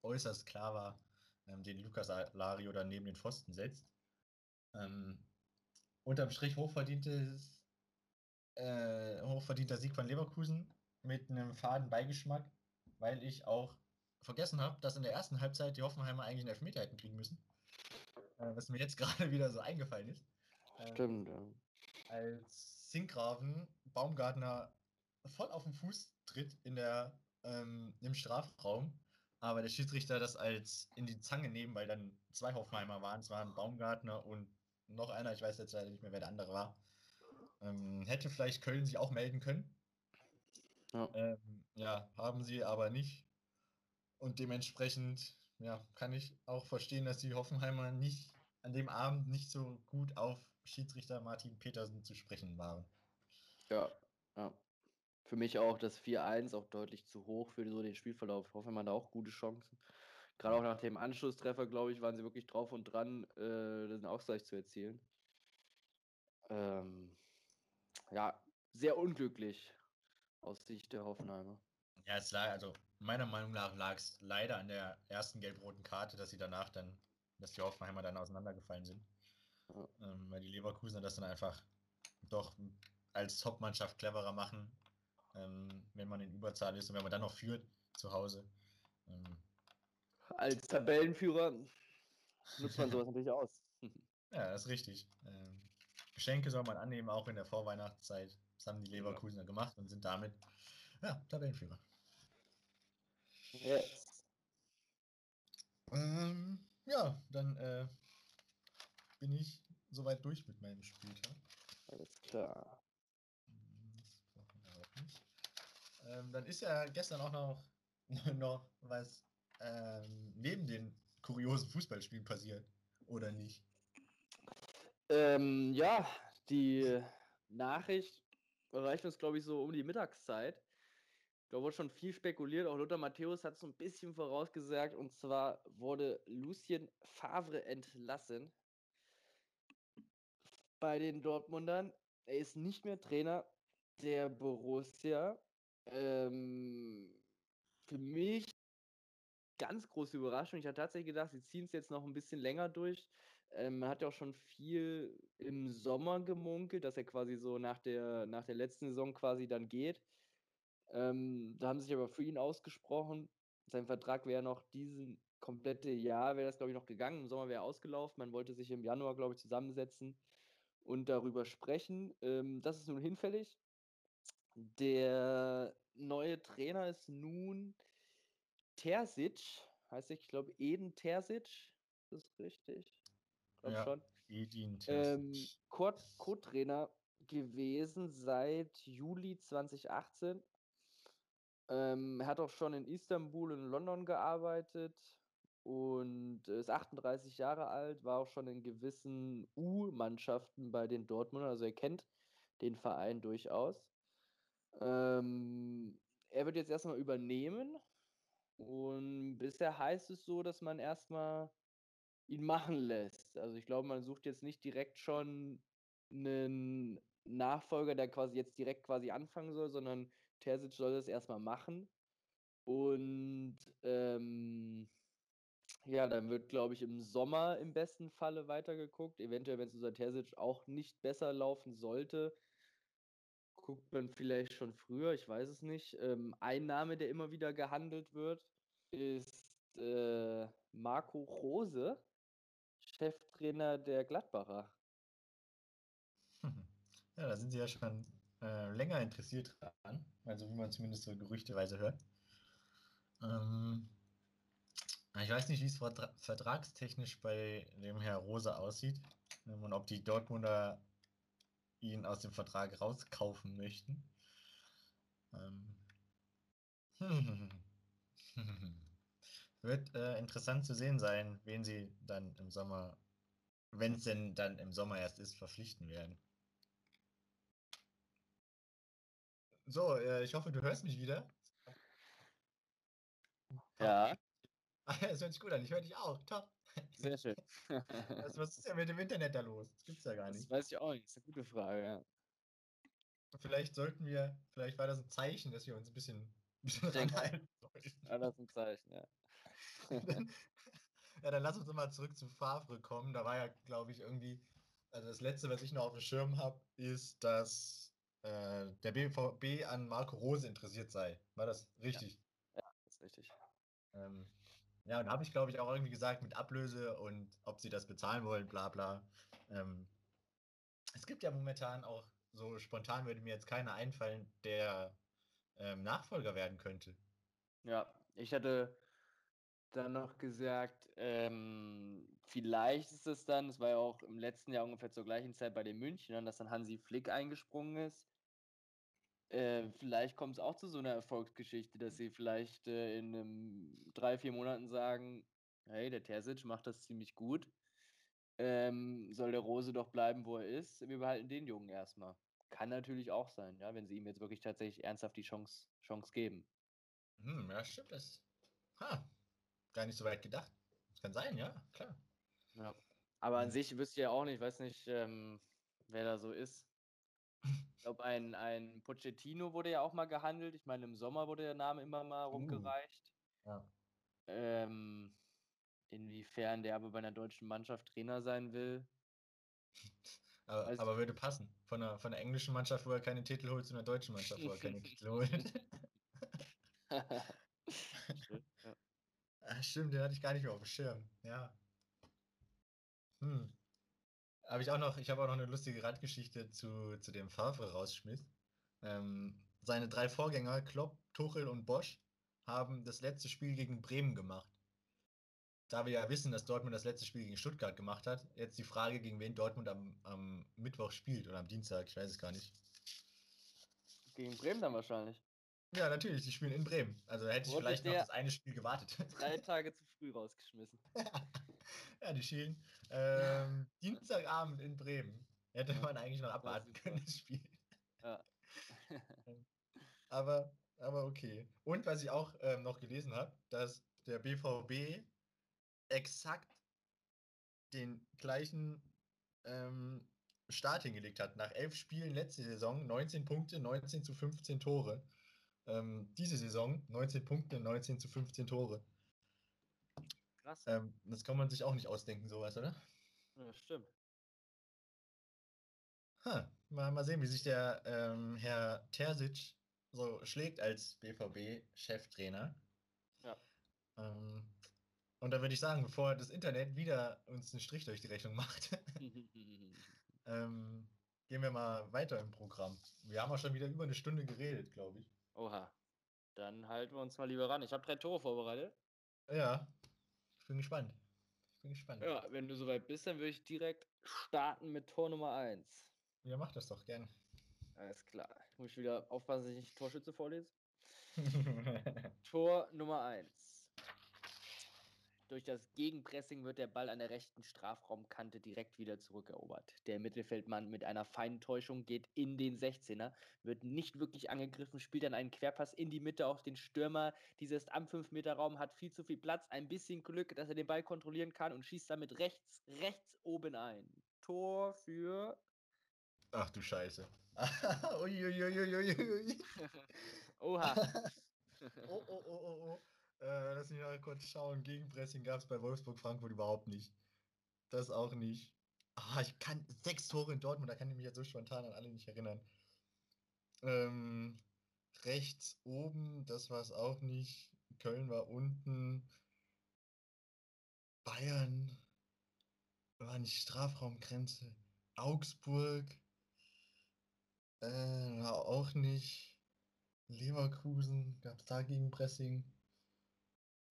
äußerst klar war, ähm, den Lukas Lario dann neben den Pfosten setzt. Ähm, unterm Strich hochverdientes, äh, hochverdienter Sieg von Leverkusen mit einem faden Beigeschmack, weil ich auch vergessen habe, dass in der ersten Halbzeit die Hoffenheimer eigentlich einen Elfmeter hätten kriegen müssen äh, was mir jetzt gerade wieder so eingefallen ist. Ähm, Stimmt, ja. Als Sinkgraven Baumgartner voll auf den Fuß tritt in der, ähm, im Strafraum, aber der Schiedsrichter das als in die Zange nehmen, weil dann zwei Hoffenheimer waren. Es waren Baumgartner und noch einer, ich weiß jetzt leider nicht mehr, wer der andere war. Ähm, hätte vielleicht Köln sich auch melden können. Ja. Ähm, ja, haben sie aber nicht. Und dementsprechend ja, kann ich auch verstehen, dass die Hoffenheimer nicht an dem Abend nicht so gut auf Schiedsrichter Martin Petersen zu sprechen waren. Ja, ja. Für mich auch das 4-1 auch deutlich zu hoch für so den Spielverlauf. Hoffenheim da auch gute Chancen. Gerade auch nach dem Anschlusstreffer, glaube ich, waren sie wirklich drauf und dran, äh, den Ausgleich zu erzielen. Ähm, ja, sehr unglücklich aus Sicht der Hoffenheimer. Ja, es lag, also meiner Meinung nach lag es leider an der ersten gelb-roten Karte, dass sie danach dann, dass die Hoffenheimer dann auseinandergefallen sind. Ja. Ähm, weil die Leverkusener das dann einfach doch als Top-Mannschaft cleverer machen, ähm, wenn man in Überzahl ist und wenn man dann noch führt zu Hause. Ähm, als Tabellenführer nutzt man sowas natürlich aus. Ja, das ist richtig. Ähm, Geschenke soll man annehmen, auch in der Vorweihnachtszeit. Das haben die Leverkusener gemacht und sind damit ja, Tabellenführer. Yes. Ähm, ja, dann äh, bin ich soweit durch mit meinem Spieltag. Alles klar. Ähm, dann ist ja gestern auch noch, noch was ähm, neben den kuriosen Fußballspielen passiert, oder nicht? Ähm, ja, die Nachricht erreicht uns, glaube ich, so um die Mittagszeit. Da wurde schon viel spekuliert. Auch Lothar Matthäus hat so ein bisschen vorausgesagt. Und zwar wurde Lucien Favre entlassen bei den Dortmundern. Er ist nicht mehr Trainer der Borussia. Ähm, für mich ganz große Überraschung. Ich hatte tatsächlich gedacht, sie ziehen es jetzt noch ein bisschen länger durch. Ähm, man hat ja auch schon viel im Sommer gemunkelt, dass er quasi so nach der, nach der letzten Saison quasi dann geht. Ähm, da haben sich aber für ihn ausgesprochen. Sein Vertrag wäre noch diesen komplette Jahr, wäre das glaube ich noch gegangen. Im Sommer wäre er ausgelaufen. Man wollte sich im Januar, glaube ich, zusammensetzen und darüber sprechen. Ähm, das ist nun hinfällig. Der neue Trainer ist nun Terzic, heißt ich, glaube Eden Terzic. Das ist richtig. Glaub Ja, schon. Ähm, Co-Trainer gewesen seit Juli 2018. Ähm, er hat auch schon in Istanbul und London gearbeitet und ist 38 Jahre alt, war auch schon in gewissen U-Mannschaften bei den Dortmundern, also er kennt den Verein durchaus. Ähm, er wird jetzt erstmal übernehmen und bisher heißt es so, dass man erstmal ihn machen lässt. Also ich glaube, man sucht jetzt nicht direkt schon einen Nachfolger, der quasi jetzt direkt quasi anfangen soll, sondern Terzic soll das erstmal machen. Und ähm, ja, dann wird, glaube ich, im Sommer im besten Falle weitergeguckt. Eventuell, wenn es unser Terzic auch nicht besser laufen sollte, guckt man vielleicht schon früher, ich weiß es nicht. Ähm, ein Name, der immer wieder gehandelt wird, ist äh, Marco Rose, Cheftrainer der Gladbacher. Ja, da sind sie ja schon äh, länger interessiert dran. Also wie man zumindest so gerüchteweise hört. Ähm, ich weiß nicht, wie es vertra vertragstechnisch bei dem Herr Rose aussieht ähm, und ob die Dortmunder ihn aus dem Vertrag rauskaufen möchten. Ähm, Wird äh, interessant zu sehen sein, wen sie dann im Sommer, wenn es denn dann im Sommer erst ist, verpflichten werden. So, äh, ich hoffe, du hörst mich wieder. Ja, Ah, Es hört sich gut an, ich höre dich auch. Top. sehr schön. Was, was ist denn mit dem Internet da los? Das gibt's ja gar Das nicht. weiß ich auch nicht. Das ist eine gute Frage, ja. Vielleicht sollten wir, vielleicht war das ein Zeichen, dass wir uns ein bisschen, ein bisschen ranhalten sollten. Ja, das ein Zeichen, ja. Dann- ja, dann lass uns doch mal zurück zu Favre kommen. Da war ja, glaube ich, irgendwie, also das letzte, was ich noch auf dem Schirm habe, ist, dass äh, der BVB an Marco Rose interessiert sei. War das richtig? Das ist richtig. Ähm, ja, und da habe ich, glaube ich, auch irgendwie gesagt, mit Ablöse und ob sie das bezahlen wollen, bla bla. Ähm, es gibt ja momentan auch, so spontan würde mir jetzt keiner einfallen, der ähm, Nachfolger werden könnte. Ja, ich hatte dann noch gesagt, ähm, vielleicht ist es dann, es war ja auch im letzten Jahr ungefähr zur gleichen Zeit bei den Münchnern, dass dann Hansi Flick eingesprungen ist. Äh, vielleicht kommt es auch zu so einer Erfolgsgeschichte, dass sie vielleicht äh, in einem, drei, vier Monaten sagen, hey, der Terzic macht das ziemlich gut. Ähm, soll der Rose doch bleiben, wo er ist? Wir behalten den Jungen erstmal. Kann natürlich auch sein, ja, wenn sie ihm jetzt wirklich tatsächlich ernsthaft die Chance, Chance geben. Hm, ja, stimmt. Das. Ha, gar nicht so weit gedacht. Das kann sein, ja, klar. Ja. Aber an sich wüsste ich ja auch nicht, weiß nicht, ähm, wer da so ist. Ich glaube, ein, ein Pochettino wurde ja auch mal gehandelt. Ich meine, im Sommer wurde der Name immer mal rumgereicht. Ja. Ähm, inwiefern der aber bei einer deutschen Mannschaft Trainer sein will. Aber, ich aber würde passen. Von der, von der englischen Mannschaft, wo er keine Titel holt, zu einer deutschen Mannschaft, wo er keine Titel holt. Stimmt, den hatte ich gar nicht mehr auf dem Schirm. Ja. Hm. Habe ich auch noch, ich habe auch noch eine lustige Radgeschichte zu, zu dem Favre rausschmiss. Ähm, seine drei Vorgänger, Klopp, Tuchel und Bosch, haben das letzte Spiel gegen Bremen gemacht. Da wir ja wissen, dass Dortmund das letzte Spiel gegen Stuttgart gemacht hat, jetzt die Frage, gegen wen Dortmund am, am Mittwoch spielt oder am Dienstag, ich weiß es gar nicht. Gegen Bremen dann wahrscheinlich. Ja, natürlich, die spielen in Bremen. Also hätte ich Wurde vielleicht noch das eine Spiel gewartet. Drei Tage zu früh rausgeschmissen. ja, die spielen ähm, Dienstagabend in Bremen. Hätte man eigentlich noch abwarten können, das Spiel. Ja. Aber, aber okay. Und was ich auch ähm, noch gelesen habe, dass der BVB exakt den gleichen ähm, Start hingelegt hat. Nach elf Spielen letzte Saison 19 Punkte, 19 zu 15 Tore. Ähm, diese Saison 19 Punkte, 19 zu 15 Tore. Krass. Ähm, das kann man sich auch nicht ausdenken, sowas, oder? Ja, stimmt. Ha, mal, mal sehen, wie sich der ähm, Herr Terzic so schlägt als BVB-Cheftrainer. Ja. Ähm, und da würde ich sagen, bevor das Internet wieder uns einen Strich durch die Rechnung macht, ähm, gehen wir mal weiter im Programm. Wir haben auch schon wieder über eine Stunde geredet, glaube ich. Oha. Dann halten wir uns mal lieber ran. Ich habe drei Tore vorbereitet. Ja, ich bin gespannt. Ich bin gespannt. Ja, wenn du soweit bist, dann würde ich direkt starten mit Tor Nummer 1. Ja, mach das doch gern. Alles klar. Muss ich wieder aufpassen, dass ich nicht Torschütze vorlese. Tor Nummer 1. Durch das Gegenpressing wird der Ball an der rechten Strafraumkante direkt wieder zurückerobert. Der Mittelfeldmann mit einer feinen Täuschung geht in den 16er, wird nicht wirklich angegriffen, spielt dann einen Querpass in die Mitte auf den Stürmer. Dieser ist am 5-Meter-Raum, hat viel zu viel Platz, ein bisschen Glück, dass er den Ball kontrollieren kann und schießt damit rechts, rechts oben ein. Tor für Ach du Scheiße. Uiuiuiuiui. Oha. Oh, oh, oh, oh, oh. Äh, lass mich mal kurz schauen. Gegenpressing gab es bei Wolfsburg-Frankfurt überhaupt nicht. Das auch nicht. Ah, ich kann sechs Tore in Dortmund, da kann ich mich jetzt so spontan an alle nicht erinnern. Ähm, rechts oben, das war es auch nicht. Köln war unten. Bayern war nicht Strafraumgrenze. Augsburg äh, war auch nicht. Leverkusen gab es da Gegenpressing.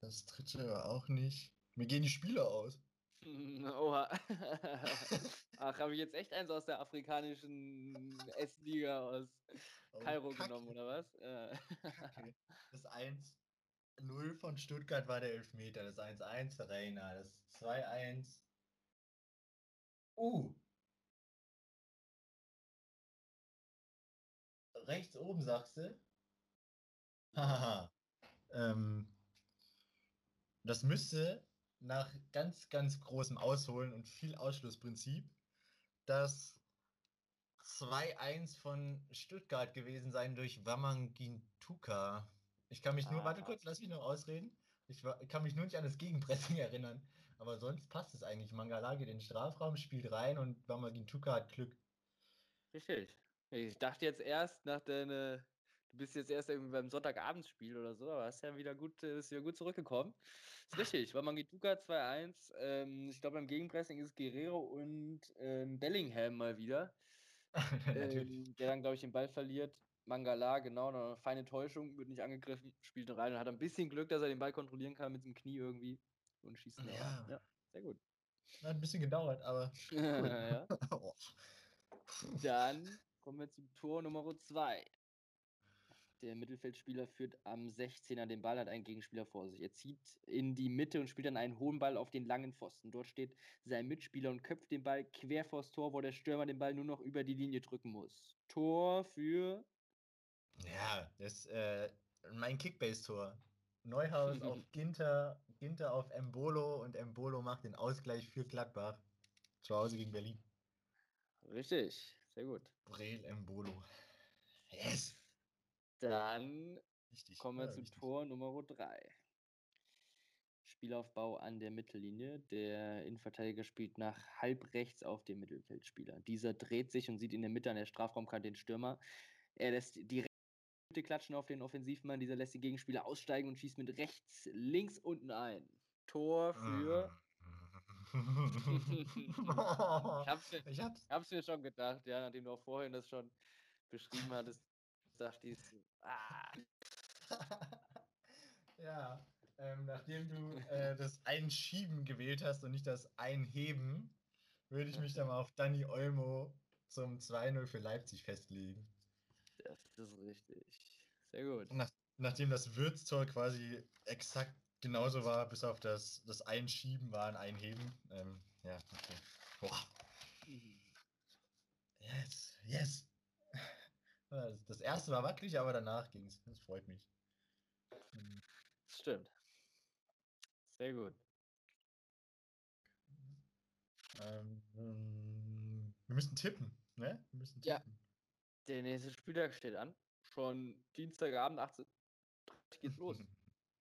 Das dritte auch nicht. Mir gehen die Spieler aus. Oha. Ach, habe ich jetzt echt eins aus der afrikanischen S-Liga aus Oh, Kairo Kacke, genommen, oder was? Äh, Kacke. Das 1-0 von Stuttgart war der Elfmeter. Das 1-1 der Reina. Das 2-1. Uh. Rechts oben sagst du? Hahaha. ähm, das müsste nach ganz, ganz großem Ausholen und viel Ausschlussprinzip das 2-1 von Stuttgart gewesen sein durch Wamangintuka. Ich kann mich nur, warte Ah. kurz, lass mich noch ausreden. Ich kann mich nur nicht an das Gegenpressing erinnern. Aber sonst passt es eigentlich. Mangala geht in den Strafraum, spielt rein und Wamangintuka hat Glück. Richtig. Ich dachte jetzt erst nach deiner. Du bist jetzt erst irgendwie beim Sonntagabendsspiel oder so, aber hast ja wieder gut, bist wieder gut zurückgekommen. Ist richtig, war Mangituka 2-1. Ähm, ich glaube, beim Gegenpressing ist Guerrero und ähm, Bellingham mal wieder. Ähm, der dann, glaube ich, den Ball verliert. Mangala, genau, eine feine Täuschung, wird nicht angegriffen, spielt rein und hat ein bisschen Glück, dass er den Ball kontrollieren kann mit dem Knie irgendwie und schießt ihn Ja. Ja, sehr gut. Hat ein bisschen gedauert, aber. ja. Oh. Dann kommen wir zu Tor Nummer 2. Der Mittelfeldspieler führt am 16er den Ball, hat einen Gegenspieler vor sich. Er zieht in die Mitte und spielt dann einen hohen Ball auf den langen Pfosten. Dort steht sein Mitspieler und köpft den Ball quer vors Tor, wo der Stürmer den Ball nur noch über die Linie drücken muss. Tor für. Ja, das äh, mein Kickbase-Tor. Neuhaus auf Ginter, Ginter auf Embolo und Embolo macht den Ausgleich für Gladbach. Zu Hause gegen Berlin. Richtig, sehr gut. Breel Embolo. Yes! Dann Richtig. kommen wir ja, zu richtig. Tor Nummer 3. Spielaufbau an der Mittellinie. Der Innenverteidiger spielt nach halb rechts auf den Mittelfeldspieler. Dieser dreht sich und sieht in der Mitte an der Strafraumkante den Stürmer. Er lässt die Mitte klatschen auf den Offensivmann. Dieser lässt den Gegenspieler aussteigen und schießt mit rechts, links unten ein. Tor für. ich Ich hab's mir-. Ich hab's mir schon gedacht, ja, nachdem du auch vorhin das schon beschrieben hattest, dachte ich, so, ah, ja, ähm, nachdem du äh, das Einschieben gewählt hast und nicht das Einheben, würde ich mich dann mal auf Danny Olmo zum 2-0 für Leipzig festlegen. das ist richtig. Sehr gut. Nach, nachdem das Würztor quasi exakt genauso war, bis auf das, das Einschieben war ein Einheben. Ähm, ja, okay. Boah. Yes, yes. Das erste war wackelig, aber danach ging es. Das freut mich. Mhm. Stimmt. Sehr gut. Ähm, wir müssen tippen, ne? Wir müssen tippen. Ja. Der nächste Spieltag steht an. Schon Dienstagabend 18 geht's los.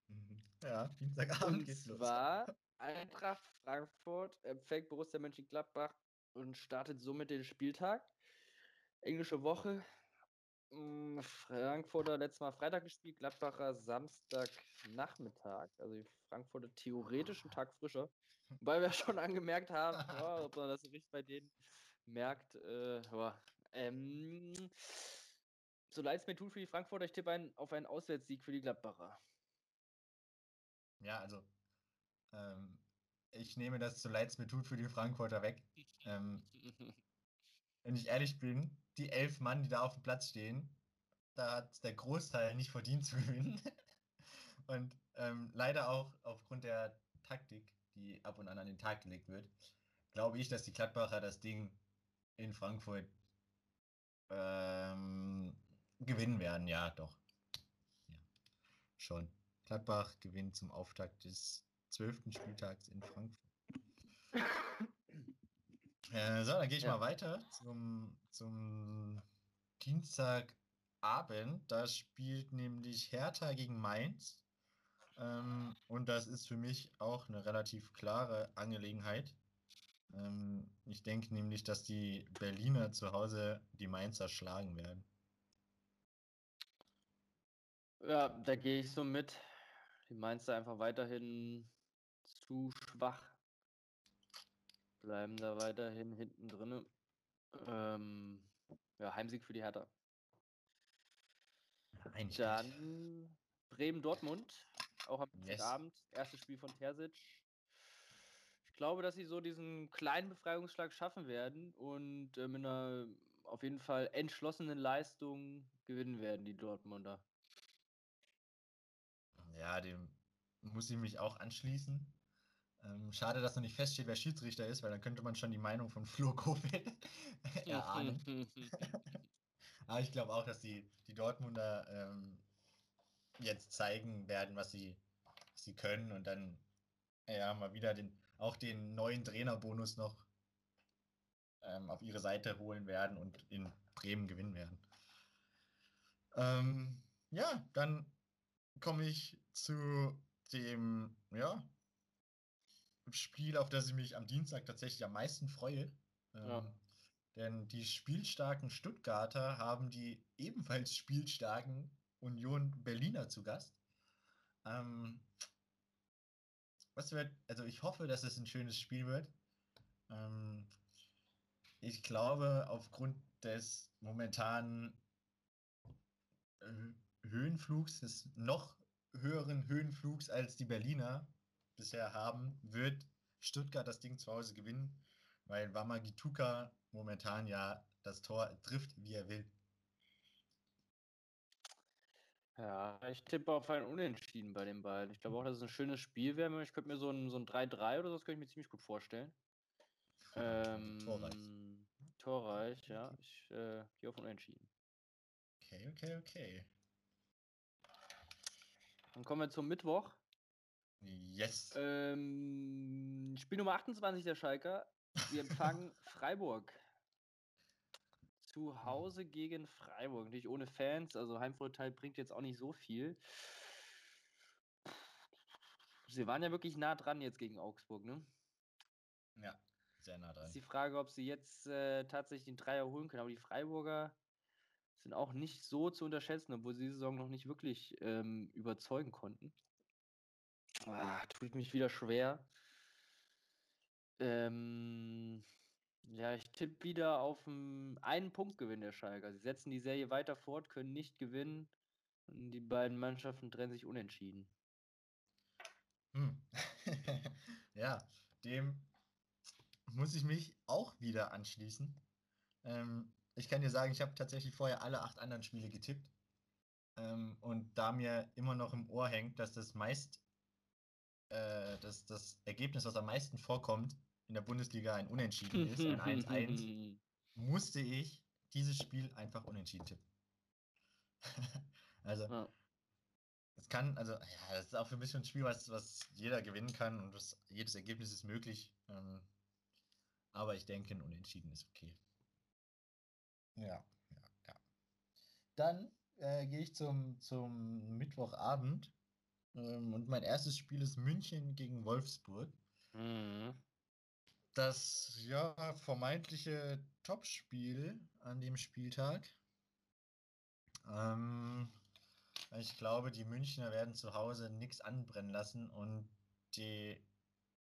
ja, Dienstagabend und geht's los. Und zwar Eintracht Frankfurt empfängt Borussia Mönchengladbach und startet somit den Spieltag. Englische Woche. Hm, Frankfurter letztes Mal Freitag gespielt, Gladbacher Samstagnachmittag. Also die Frankfurter theoretisch einen Tag frischer. Weil wir schon angemerkt haben, oh, ob man das richtig bei denen merkt. Äh, oh, ähm, so leid es mir tut für die Frankfurter, ich tippe ein, auf einen Auswärtssieg für die Gladbacher. Ja, also ähm, ich nehme das so leid es mir tut für die Frankfurter weg. Ähm, wenn ich ehrlich bin, die elf Mann, die da auf dem Platz stehen, da hat der Großteil nicht verdient zu gewinnen. Und ähm, leider auch aufgrund der Taktik, die ab und an an den Tag gelegt wird, glaube ich, dass die Gladbacher das Ding in Frankfurt ähm, gewinnen werden. Ja, doch. Ja, schon. Gladbach gewinnt zum Auftakt des zwölften Spieltags in Frankfurt. Äh, so, dann gehe ich ja. mal weiter zum, zum Dienstagabend. Da spielt nämlich Hertha gegen Mainz. Ähm, und das ist für mich auch eine relativ klare Angelegenheit. Ähm, ich denke nämlich, dass die Berliner zu Hause die Mainzer schlagen werden. Ja, da gehe ich so mit. Die Mainzer einfach weiterhin zu schwach bleiben da weiterhin hinten drin. Ähm, ja, Heimsieg für die Hertha. Eigentlich Dann Bremen-Dortmund, auch am yes. Abend, erstes Spiel von Terzic. Ich glaube, dass sie so diesen kleinen Befreiungsschlag schaffen werden und äh, mit einer auf jeden Fall entschlossenen Leistung gewinnen werden, die Dortmunder. Ja, dem muss ich mich auch anschließen. Ähm, schade, dass noch nicht feststeht, wer Schiedsrichter ist, weil dann könnte man schon die Meinung von Flo Kofeld erahnen. Aber ich glaube auch, dass die, die Dortmunder ähm, jetzt zeigen werden, was sie, was sie können und dann ja mal wieder den, auch den neuen Trainerbonus noch ähm, auf ihre Seite holen werden und in Bremen gewinnen werden. Ähm, ja, dann komme ich zu dem, ja, Spiel, auf das ich mich am Dienstag tatsächlich am meisten freue. Ja. Ähm, denn die spielstarken Stuttgarter haben die ebenfalls spielstarken Union Berliner zu Gast. Ähm, was wird, also ich hoffe, dass es ein schönes Spiel wird. Ähm, ich glaube, aufgrund des momentanen äh, Höhenflugs, des noch höheren Höhenflugs als die Berliner, bisher haben, wird Stuttgart das Ding zu Hause gewinnen, weil Wamagituka momentan ja das Tor trifft, wie er will. Ja, ich tippe auf ein Unentschieden bei den beiden. Ich glaube auch, dass es ein schönes Spiel wäre. Ich könnte mir so ein, so ein 3-3 oder so, das könnte ich mir ziemlich gut vorstellen. Ähm, torreich. Torreich, ja. Ich äh, gehe auf Unentschieden. Okay, okay, okay. Dann kommen wir zum Mittwoch. Yes. Ähm, Spiel Nummer 28 der Schalker. Wir empfangen Freiburg. Zu Hause gegen Freiburg. Natürlich ohne Fans, also Heimvorteil bringt jetzt auch nicht so viel. Sie waren ja wirklich nah dran jetzt gegen Augsburg, ne? Ja, sehr nah dran. Ist die Frage, ob sie jetzt äh, tatsächlich den Dreier holen können. Aber die Freiburger sind auch nicht so zu unterschätzen, obwohl sie die Saison noch nicht wirklich ähm, überzeugen konnten. Ah, tut mich wieder schwer. Ähm, ja, ich tippe wieder auf einen, Punktgewinn der Schalker. Sie setzen die Serie weiter fort, können nicht gewinnen. Und die beiden Mannschaften trennen sich unentschieden. Hm. ja, dem muss ich mich auch wieder anschließen. Ähm, ich kann dir sagen, ich habe tatsächlich vorher alle acht anderen Spiele getippt. Ähm, und da mir immer noch im Ohr hängt, dass das meist, äh, dass das Ergebnis, was am meisten vorkommt in der Bundesliga, ein Unentschieden ist, ein 1-1, musste ich dieses Spiel einfach unentschieden tippen. also, Ja. es kann, also, ja, das ist auch für mich ein Spiel, was, was jeder gewinnen kann und das, jedes Ergebnis ist möglich. Ähm, aber ich denke, ein Unentschieden ist okay. Ja, ja, ja. Dann äh, gehe ich zum, zum Mittwochabend ähm, und mein erstes Spiel ist München gegen Wolfsburg. Mhm. Das ja vermeintliche Topspiel an dem Spieltag. Ähm, ich glaube, die Münchner werden zu Hause nichts anbrennen lassen und die,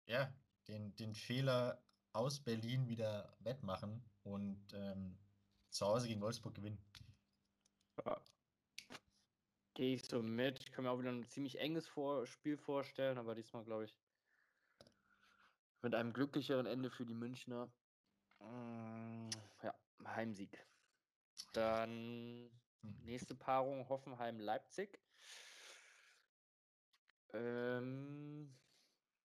ja, den, den Fehler aus Berlin wieder wettmachen und ähm, zu Hause gegen Wolfsburg gewinnen. Gehe ich so mit. Ich kann mir auch wieder ein ziemlich enges Vor Spiel vorstellen, aber diesmal glaube ich mit einem glücklicheren Ende für die Münchner. Mm, Ja, Heimsieg. Dann Hm. nächste Paarung Hoffenheim-Leipzig. Ähm,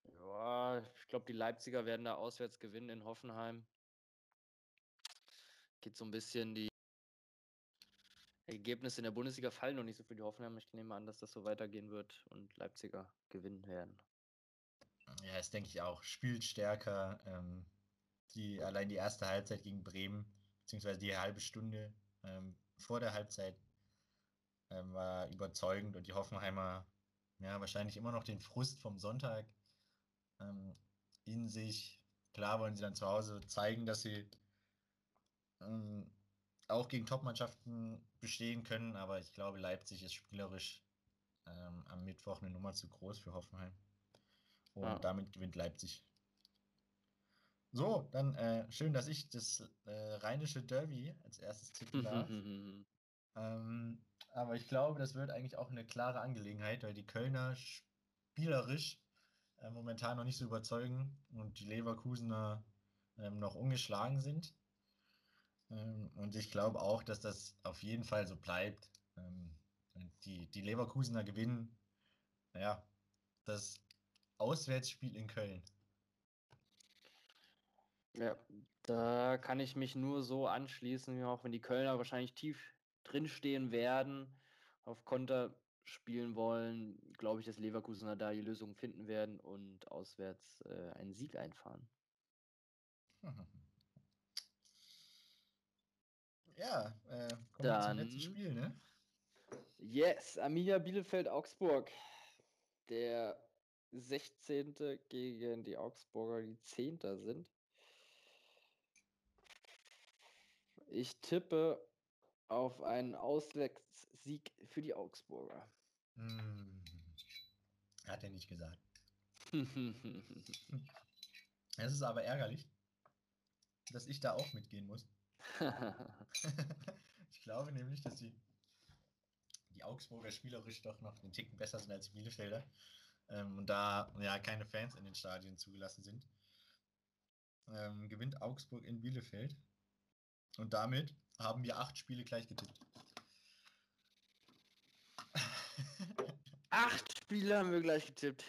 ja, ich glaube, die Leipziger werden da auswärts gewinnen in Hoffenheim. Geht so ein bisschen die Ergebnisse in der Bundesliga fallen noch nicht so für die Hoffenheim. Ich nehme an, dass das so weitergehen wird und Leipziger gewinnen werden. Ja, das denke ich auch. Spielt stärker. Ähm, die, allein die erste Halbzeit gegen Bremen, beziehungsweise die halbe Stunde ähm, vor der Halbzeit ähm, war überzeugend und die Hoffenheimer ja wahrscheinlich immer noch den Frust vom Sonntag ähm, in sich. Klar wollen sie dann zu Hause zeigen, dass sie ähm, auch gegen Topmannschaften bestehen können, aber ich glaube, Leipzig ist spielerisch ähm, am Mittwoch eine Nummer zu groß für Hoffenheim. Und Ja. damit gewinnt Leipzig. So, dann äh, schön, dass ich das äh, rheinische Derby als erstes tippen darf. ähm, aber ich glaube, das wird eigentlich auch eine klare Angelegenheit, weil die Kölner spielerisch äh, momentan noch nicht so überzeugen und die Leverkusener ähm, noch ungeschlagen sind. Ähm, und ich glaube auch, dass das auf jeden Fall so bleibt. Ähm, die, die Leverkusener gewinnen, ja, das Auswärtsspiel in Köln. Ja, da kann ich mich nur so anschließen, auch wenn die Kölner wahrscheinlich tief drinstehen werden, auf Konter spielen wollen, glaube ich, dass Leverkusener da die Lösung finden werden und auswärts äh, einen Sieg einfahren. Ja, äh, kommen wir zum letzten Dann- Spiel, ne? Yes, Arminia Bielefeld Augsburg. Der 16. gegen die Augsburger, die 10. sind. Ich tippe auf einen Auswärtssieg für die Augsburger. Hm. Hat er nicht gesagt. Es ist aber ärgerlich, dass ich da auch mitgehen muss. ich glaube nämlich, dass die, die Augsburger spielerisch doch noch einen Ticken besser sind als die Bielefelder. Ähm, und da ja keine Fans in den Stadien zugelassen sind, ähm, gewinnt Augsburg in Bielefeld. Und damit haben wir acht Spiele gleich getippt. Acht Spiele haben wir gleich getippt.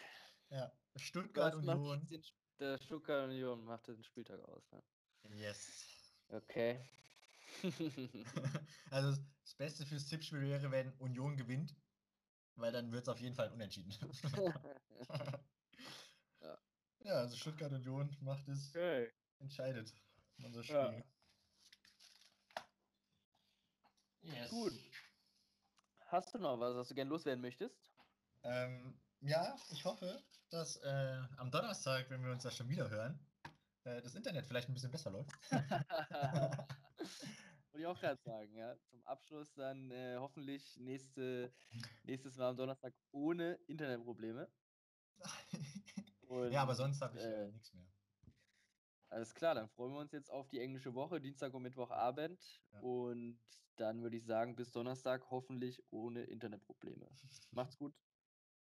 ja, Stuttgart Union. den, der Stuttgart Union macht den Spieltag aus. Ne? Yes. Okay. also das Beste fürs Tippspiel wäre, wenn Union gewinnt, weil dann wird es auf jeden Fall unentschieden. Ja. ja, also Stuttgart Union macht es, okay. entscheidet unser Spiel. Ja. Yes. Gut. Hast du noch was, was du gerne loswerden möchtest? Ähm, ja, ich hoffe, dass äh, am Donnerstag, wenn wir uns da schon wieder hören, äh, das Internet vielleicht ein bisschen besser läuft. Wollte ich auch gerade sagen, ja. Zum Abschluss dann äh, hoffentlich nächste, nächstes Mal am Donnerstag ohne Internetprobleme. ja, aber Und, sonst habe ich äh, äh, nichts mehr. Alles klar, dann freuen wir uns jetzt auf die englische Woche, Dienstag und Mittwochabend. Ja. Und dann würde ich sagen, bis Donnerstag hoffentlich ohne Internetprobleme. Macht's gut.